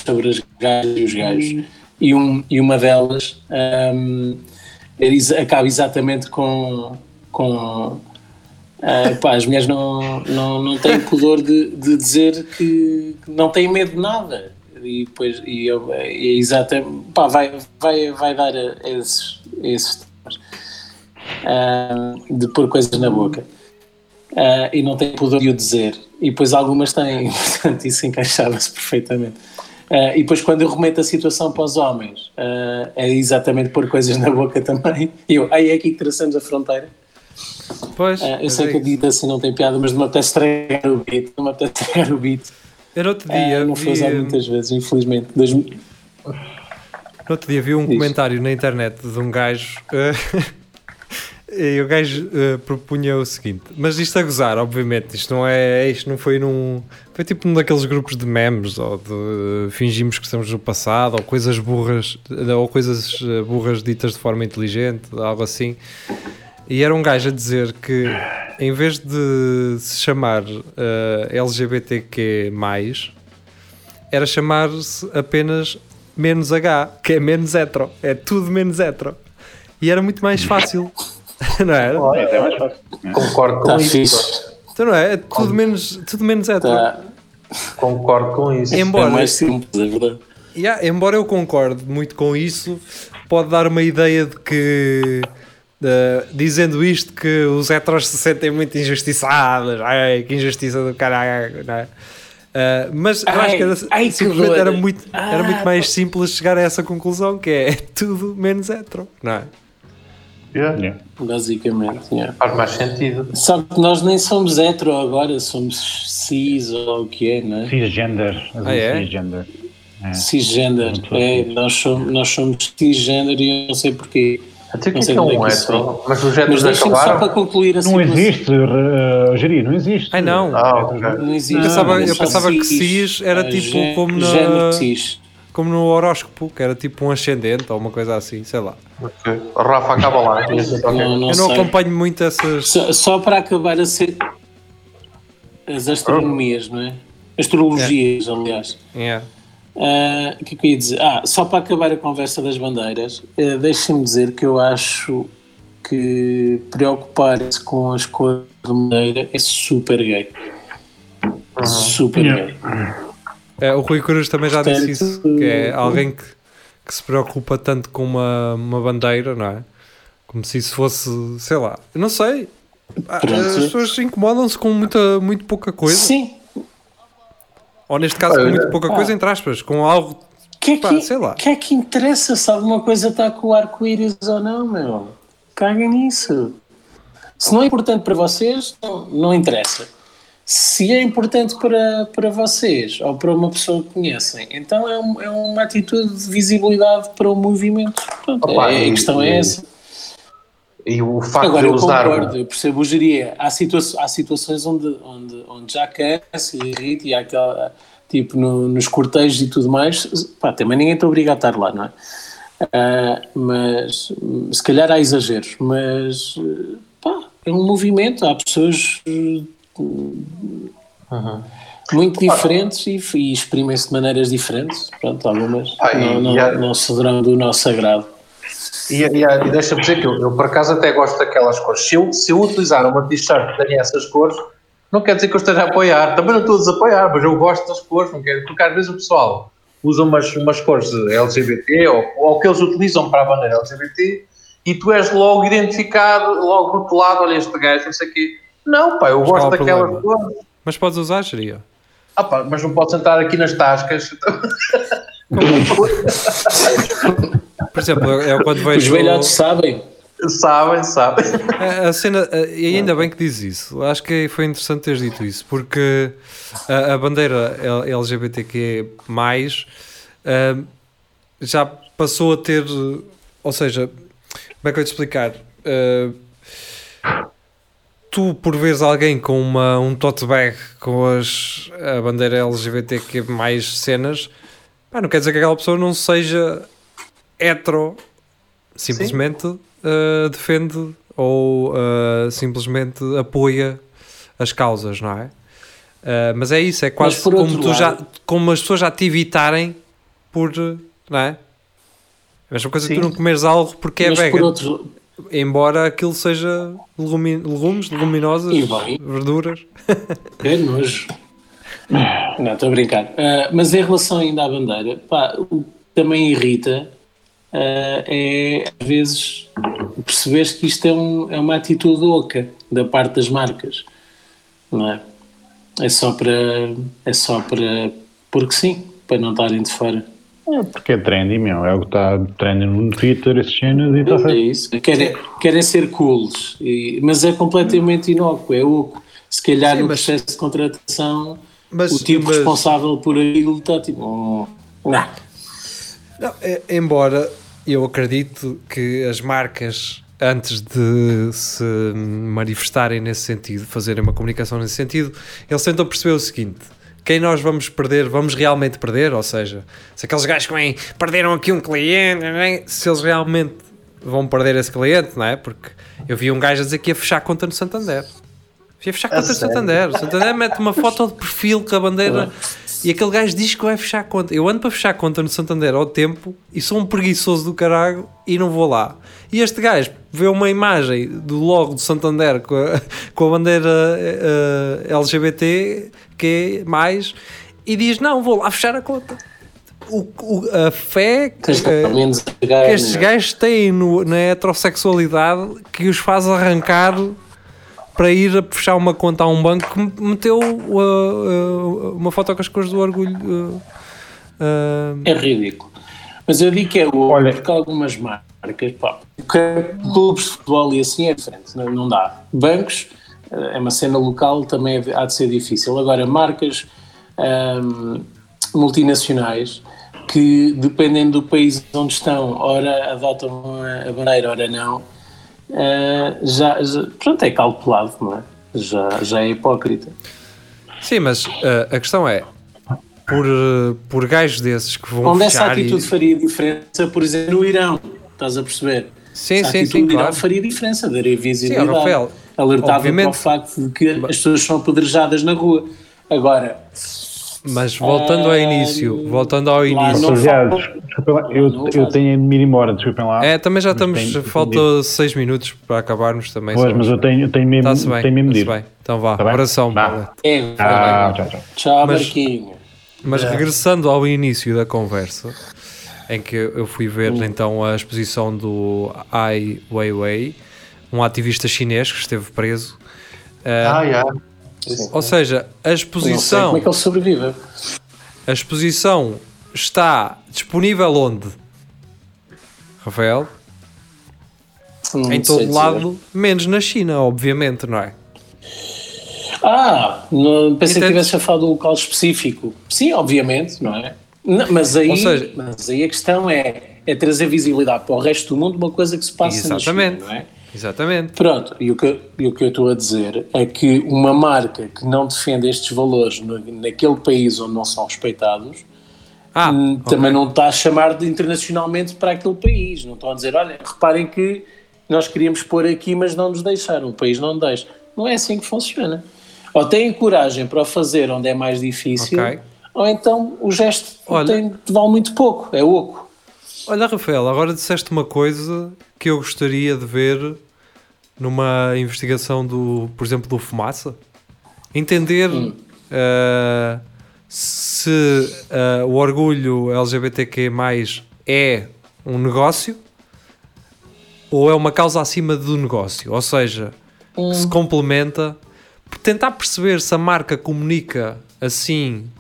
sobre as gajas e os gajos. E, um, e uma delas hum, é acaba exatamente com. com ah, pá, as mulheres não, não, não têm pudor de, de dizer que que não têm medo de nada. E depois e eu, é exatamente. Pá, vai, vai, vai dar a, esses, a esses temas. Ah, de pôr coisas na boca. Ah, e não tem pudor de o dizer. E depois algumas têm, portanto, isso encaixava-se perfeitamente. Ah, e depois, quando eu remeto a situação para os homens, ah, é exatamente pôr coisas na boca também. E eu, aí é aqui que traçamos a fronteira. Pois, Ah, eu sei é que a dita assim não tem piada, mas não me apetece estragar o beat. Não me apetece estragar o beat. No outro dia. não foi vi, usado muitas vezes, infelizmente. Dois- No outro dia vi um Diz. comentário na internet de um gajo. eh, E o gajo eh, propunha o seguinte, mas isto a gozar, obviamente, isto não é, isto não foi num, foi tipo num daqueles grupos de memes, ou de fingimos que estamos no passado, ou coisas burras, ou coisas eh, burras ditas de forma inteligente, algo assim. E era um gajo a dizer que em vez de se chamar eh, LGBTQ+, era chamar-se apenas menos H, que é menos hetero, é tudo menos hetero. E era muito mais fácil, não era? É até mais fácil. Concordo com Está isso. fixe. Então não é? É tudo menos, tudo menos hetero. Está Concordo com isso. é Embora, mais simples, é verdade. Yeah, embora eu concorde muito com isso, pode dar uma ideia de que, eh, dizendo isto, que os heteros se sentem muito injustiçados. Ai, que injustiça do caralho, não é? Eh, mas eu acho que era, Ai, que simplesmente dor. era muito, era muito Ah, mais simples chegar a essa conclusão, que é, tudo menos hetero, não é? Yeah. Yeah. Basicamente, yeah. Faz mais sentido. Só que nós nem somos hetero agora, somos cis ou o que é, não é? Cisgender. Ah, é? Cisgender. É. Cisgender. É, nós, somos, nós somos cisgender e eu não sei porquê. Até que Não é como é um que hetero. Mas os heteros Mas deixem-me só para acabaram. concluir assim. Não existe, uh, Geri, não existe. Ai não, Ah, ok. Não existe. Eu pensava- eu pensava que cis era É, tipo como na- Género cis. Como no horóscopo, que era tipo um ascendente ou uma coisa assim, sei lá. Ok. O Rafa acaba lá. Não, não eu não sei. acompanho muito essas... Só, só para acabar a ser as astronomias, não é? Astrologias, aliás. Yeah. Ah, O que é que eu ia dizer? Ah, só para acabar a conversa das bandeiras, uh, deixem-me dizer que eu acho que preocupar-se com as cores de bandeira é super gay. Super Yeah. gay. É, o Rui Cruz também já disse isso, que é alguém que, que se preocupa tanto com uma, uma bandeira, não é? Como se isso fosse, sei lá, não sei. Ah. As pessoas incomodam-se com muita, muito pouca coisa, Sim. ou neste caso com muito pouca coisa, entre aspas, com algo, que, é Pá, que, sei lá. que é que interessa se alguma coisa está com o arco-íris ou não, meu? Caguem nisso. Se não é importante para vocês, não, não interessa. Se é importante para, para vocês ou para uma pessoa que conhecem, então é, um- é uma atitude de visibilidade para o movimento. Pronto, Opa, é- a e- questão é e- essa. E o facto Agora de eu usar. concordo, eu percebo o geria. Há, situa há situações onde, onde, onde já cansa e irrita e há aquela, tipo no- nos cortejos e tudo mais, pá, também ninguém está obrigado a estar lá, não é? Ah, mas se calhar há exageros, mas pá, é um movimento, há pessoas eh, muito diferentes e, e exprimem-se de maneiras diferentes, pronto, algumas Ah, não, não, há- não serão do nosso agrado. E, e, e deixa-me dizer que eu, eu, por acaso, até gosto daquelas cores. Se eu, se eu utilizar uma t-shirt que tenha essas cores, não quer dizer que eu esteja a apoiar. Também não estou a desapoiar, mas eu gosto das cores. Não quero, porque às vezes o pessoal usa umas, umas cores LGBT ou, ou que eles utilizam para a bandeira LGBT e tu és logo identificado, logo rotulado. Olha, este gajo, não sei o quê. Não, pá, eu gosto problema? cores. mas podes usar, seria. Ah, pá, mas não posso entrar aqui nas tascas. Por exemplo, eu, quando Os vejo velhotes sabem. sabem, sabem. a, a cena, e ainda bem que diz isso, acho que foi interessante teres dito isso, porque a, a bandeira LGBTQ+, ah, já passou a ter, ou seja, como é que eu ia te explicar? Ah, tu, por veres alguém com uma, um tote bag com as, a bandeira LGBTQ mais cenas, pá, não quer dizer que aquela pessoa não seja hetero, simplesmente uh, defende ou uh, simplesmente apoia as causas, não é? Uh, mas é isso, é quase por como, tu já, lado- como as pessoas já te evitarem por, não é? A mesma coisa que tu Sim. não comeres algo porque é mas por vegan, outro, embora aquilo seja legumi- legumes, leguminosas, verduras. É nojo. Não, estou a brincar. Ah, mas em relação ainda à bandeira, pá, o que também irrita ah, é, às vezes, perceberes que isto é, um- é uma atitude oca da parte das marcas. Não é? É só para. É só para. Porque sim, para não estarem de fora. É porque é trendy, meu. É o que está trendy no Twitter, essas cenas e está É certo. isso. Querem, querem ser cools, e- mas é completamente inócuo, é oco. Se calhar Sim, no mas- processo de contratação, Mas- o tipo mas- responsável por aquilo está tipo. "Oh, não. Não, é- embora eu acredito que as marcas antes de se manifestarem nesse sentido, fazerem uma comunicação nesse sentido, eles tentam perceber o seguinte: quem nós vamos perder, vamos realmente perder? Ou seja, se aqueles gajos que vêm perderam aqui um cliente, é? se eles realmente vão perder esse cliente, não é? Porque eu vi um gajo a dizer que ia fechar conta no Santander. Ia fechar conta no? Santander. O Santander mete uma foto de perfil com a bandeira e aquele gajo diz que vai fechar conta. Eu ando para fechar conta no Santander ao tempo e sou um preguiçoso do caralho e não vou lá. E este gajo vê uma imagem do logo do Santander com a, com a bandeira eh, LGBT que é mais e diz: Não, vou lá fechar a conta. O, o- a fé que, pelo menos que estes gajos têm no- na heterossexualidade que os faz arrancar para ir a fechar uma conta a um banco que meteu uh, uh, uma foto com as cores do orgulho. uh, uh, É ridículo. Mas eu digo que é o Olha- porque algumas marcas, pá, porque clubes de futebol e assim é diferente, não, não dá. Bancos eh, é uma cena local, também é- há de ser difícil. Agora, marcas ahm, multinacionais que, dependendo do país onde estão, ora adotam a, a bandeira, ora não, eh, já, já, pronto, é calculado, não é? Já, já é hipócrita. Sim, mas uh, a questão é: por, uh, por gajos desses que vão Onde essa fechar. e- atitude faria diferença, por exemplo, no Irão, estás a perceber? Sim, Essa sim, atitude sim, do Irão claro. faria diferença, daria visibilidade. Sim, Rafael, alertava obviamente- para o facto de que as pessoas são apedrejadas na rua. Agora, Mas voltando ao Ah, início, voltando ao início. eu, eu tenho ir embora, desculpem lá. É, também já estamos. falta 6 minutos para acabarmos também. Pois, mas eu tenho, tenho mesmo, Está-se bem, tenho mesmo de ir. bem. Então vá, Tá bem? abração. É, Ah, tchau, tchau. tchau, Mas- Marquinho. Mas regressando ao início da conversa, em que eu fui ver então a exposição do Ai Weiwei, um ativista chinês que esteve preso. Ah, Ah, yeah. Ou seja, a exposição, como é que ele sobrevive. a exposição está disponível onde? Rafael? Não em todo dizer. lado, menos na China, obviamente, não é? Ah, não, pensei que Entendes? tivesse a falar do local específico. Sim, obviamente, não é? Não, mas, aí, seja- mas aí a questão é, é trazer visibilidade para o resto do mundo uma coisa que se passa Exatamente. na China, não é? Exatamente. Pronto, e o, que, e o que eu estou a dizer é que uma marca que não defende estes valores no- naquele país onde não são respeitados Ah, hum, também não está a chamar de internacionalmente para aquele país. Não estão a dizer, olha, reparem que nós queríamos pôr aqui, mas não nos deixaram, o país não deixa. Não é assim que funciona. Ou têm coragem para o fazer onde é mais difícil, Ok. ou então o gesto Olha- tem, vale muito pouco, é oco. Olha, Rafael, agora disseste uma coisa que eu gostaria de ver numa investigação do, por exemplo, do Fumaça. Entender uh, se uh, o orgulho LGBTQ é um negócio ou é uma causa acima do negócio. Ou seja, se complementa. Tentar perceber se a marca comunica assim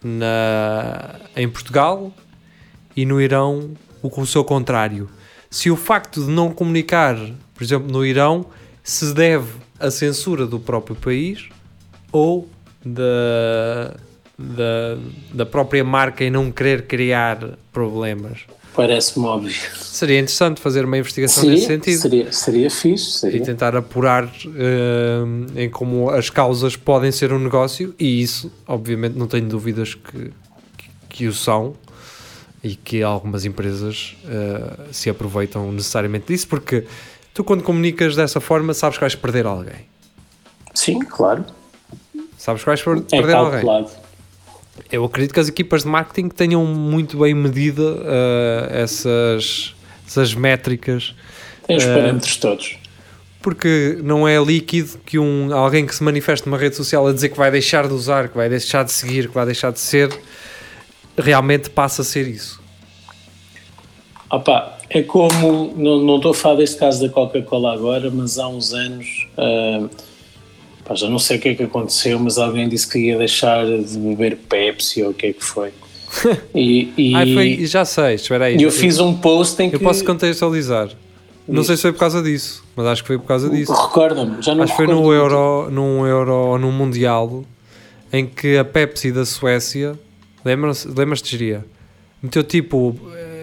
na, em Portugal e no Irão o, o seu contrário. Se o facto de não comunicar, por exemplo, no Irão, se deve à censura do próprio país ou da, da, da própria marca em não querer criar problemas. Parece-me óbvio. Seria interessante fazer uma investigação nesse Seria, sentido seria, seria fixe, e seria. tentar apurar eh, em como as causas podem ser um negócio e isso, obviamente, não tenho dúvidas que, que, que o são e que algumas empresas eh, se aproveitam necessariamente disso porque tu quando comunicas dessa forma sabes que vais perder alguém Sim, claro. sabes que vais per- É perder alguém eu acredito que as equipas de marketing tenham muito bem medida eh, essas, essas métricas Tem os Eh, parâmetros todos. porque não é líquido que um, alguém que se manifeste numa rede social a dizer que vai deixar de usar, que vai deixar de seguir, que vai deixar de ser, realmente passa a ser isso. Opa, é como, não, não estou a falar deste caso da Coca-Cola agora, mas há uns anos, ah, pá, já não sei o que é que aconteceu, mas alguém disse que ia deixar de beber Pepsi ou o que é que foi. E, e, Ai, foi, já sei, espera aí. eu fiz um post em que. Eu posso contextualizar. Não sei se foi por causa disso, mas acho que foi por causa disso. Recorda-me, já não Acho que foi recordo Euro, num Euro ou num Mundial em que a Pepsi da Suécia, lembras-te, lembras-te, Giria? Meteu tipo,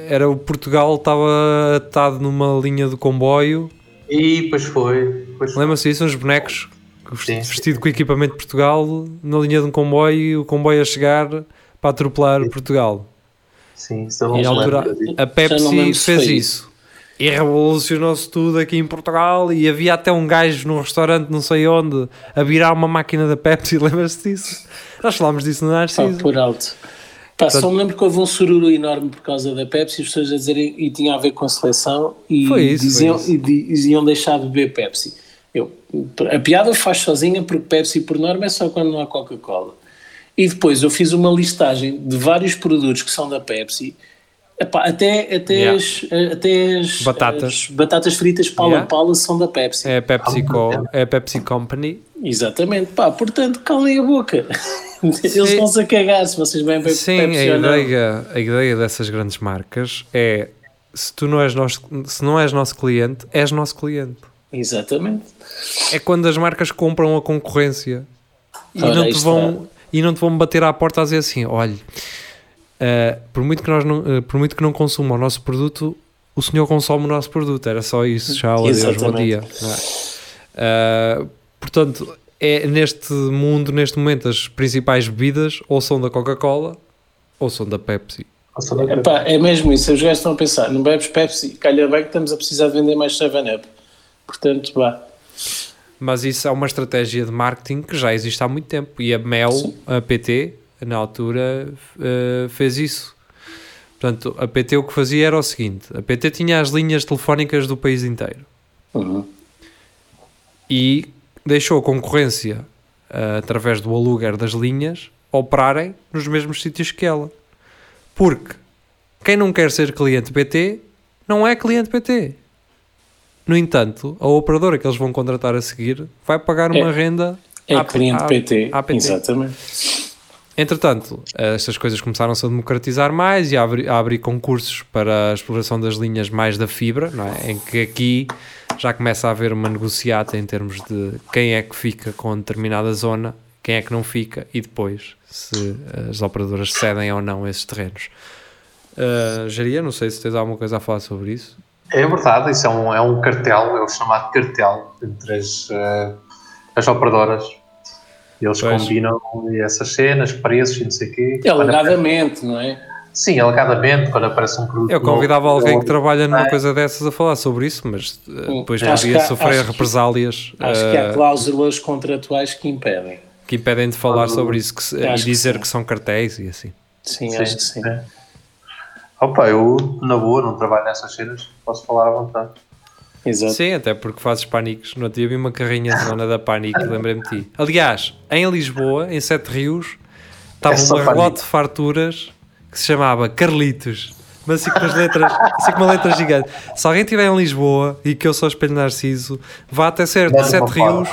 era o Portugal estava atado numa linha de comboio E depois foi. Lembra-se disso? Uns bonecos Sim, vestido com equipamento de Portugal na linha de um comboio e o comboio a chegar para atropelar Portugal. Sim, isso eu não E na altura a Pepsi fez isso. E revolucionou-se tudo aqui em Portugal e havia até um gajo num restaurante não sei onde a virar uma máquina da Pepsi, lembras-te disso? Nós falámos disso no Narciso. por alto. Pá, só me lembro que houve um sururu enorme por causa da Pepsi, as pessoas a dizerem e tinha a ver com a seleção e, isso, diziam, e diziam deixar de beber Pepsi. Eu, a piada faz sozinha porque Pepsi por norma é só quando não há Coca-Cola. E depois eu fiz uma listagem de vários produtos que são da Pepsi, Epá, até, até, Yeah. as, até as, Batatas. as batatas fritas Paula Yeah. Paula são da Pepsi. É a PepsiCo, é a Pepsi Company. Exatamente, pá, portanto, calem a boca. Eles estão-se a cagar se vocês bem bem Sim, Pepsi a ideia, a ideia dessas grandes marcas é se tu não és nosso, se não és nosso cliente, és nosso cliente. Exatamente. É quando as marcas compram a concorrência e, Ora, não te vão, e não te vão bater à porta a dizer assim: olha, eh, por, muito que nós não, eh, por muito que não consuma o nosso produto, o senhor consome o nosso produto. Era só isso. Tchau, adeus, bom dia. é? Eh, portanto, é neste mundo, neste momento, as principais bebidas ou são da Coca-Cola ou são da Pepsi. Epá, é mesmo isso, os gajos estão a pensar, não bebes Pepsi, calha bem que estamos a precisar de vender mais 7-Up. Portanto, vá. Mas isso é uma estratégia de marketing que já existe há muito tempo. E a Mel, Sim. a PT, na altura, eh, fez isso. Portanto, a PT o que fazia era o seguinte: a PT tinha as linhas telefónicas do país inteiro Uhum. e deixou a concorrência, eh, através do aluguer das linhas, operarem nos mesmos sítios que ela. Porque quem não quer ser cliente PT não é cliente PT. No entanto, a operadora que eles vão contratar a seguir vai pagar uma É. renda É à- cliente à- PT. à PT. Exatamente. Entretanto, estas coisas começaram-se a democratizar mais e a abrir, a abrir concursos para a exploração das linhas mais da fibra, é? em que aqui já começa a haver uma negociata em termos de quem é que fica com determinada zona, quem é que não fica e depois se as operadoras cedem ou não esses terrenos. Uh, Jaria, não sei se tens alguma coisa a falar sobre isso. É verdade, isso é um, é um cartel, é o chamado cartel entre as, eh, as operadoras. Eles Pois. combinam essas cenas, preços e não sei o quê. É Quando alegadamente, não é? Sim, alegadamente, quando aparece um produto. Eu convidava novo, alguém que trabalha numa É. coisa dessas a falar sobre isso, mas uh, depois Acho podia que há- sofrer acho que- represálias Acho que há uh, cláusulas contratuais que impedem. que impedem de falar sobre isso que e que dizer sim. que são cartéis e assim. Sim, Sim, acho que sim. é. Opa, eu, na boa, não trabalho nessas cenas, posso falar à vontade. Exato. Sim, até porque fazes pânicos. No outro dia vi uma carrinha de zona da pânico lembrei-me de ti. Aliás, em Lisboa, em Sete Rios, estava É uma relote de farturas que se chamava Carlitos. Mas assim com as letras, assim com uma letra gigante. Se alguém estiver em Lisboa e que eu sou espelho Narciso, vá até certo, Sete. Rios.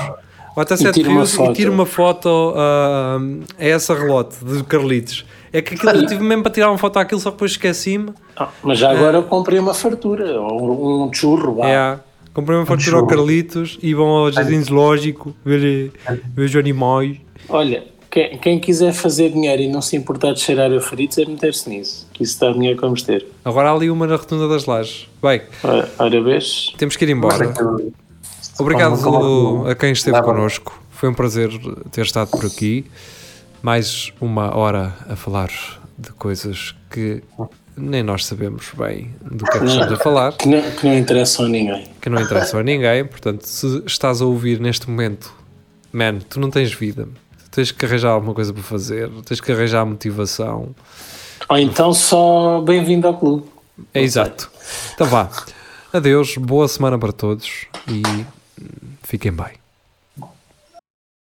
Vá até Sete Rios e tira uma foto ah, a essa relote de Carlitos. É que aquilo, eu tive mesmo para tirar uma foto àquilo, só que depois esqueci-me. Ah, mas já agora eu comprei uma fartura, ou um churro. É, comprei uma fartura ao. Carlitos e vão ao Jardim Zoológico ver, ver os animais. Olha, quem, quem quiser fazer dinheiro e não se importar de cheirar euforitos é meter-se nisso, que isso dá dinheiro como ter. Agora há ali uma na rotunda das lajes. Bem, Ora, ora vês? temos que ir embora. Obrigado a quem esteve connosco. Foi um prazer ter estado por aqui. Mais uma hora a falar de coisas que nem nós sabemos bem do que é que estamos a falar, Que não, que não interessam a ninguém. que não interessam a ninguém. Portanto, se estás a ouvir neste momento, man, tu não tens vida. Tu tens que arranjar alguma coisa para fazer, tens que arranjar motivação. Ou então só bem-vindo ao clube. É exato. Então vá. Adeus, boa semana para todos e fiquem bem.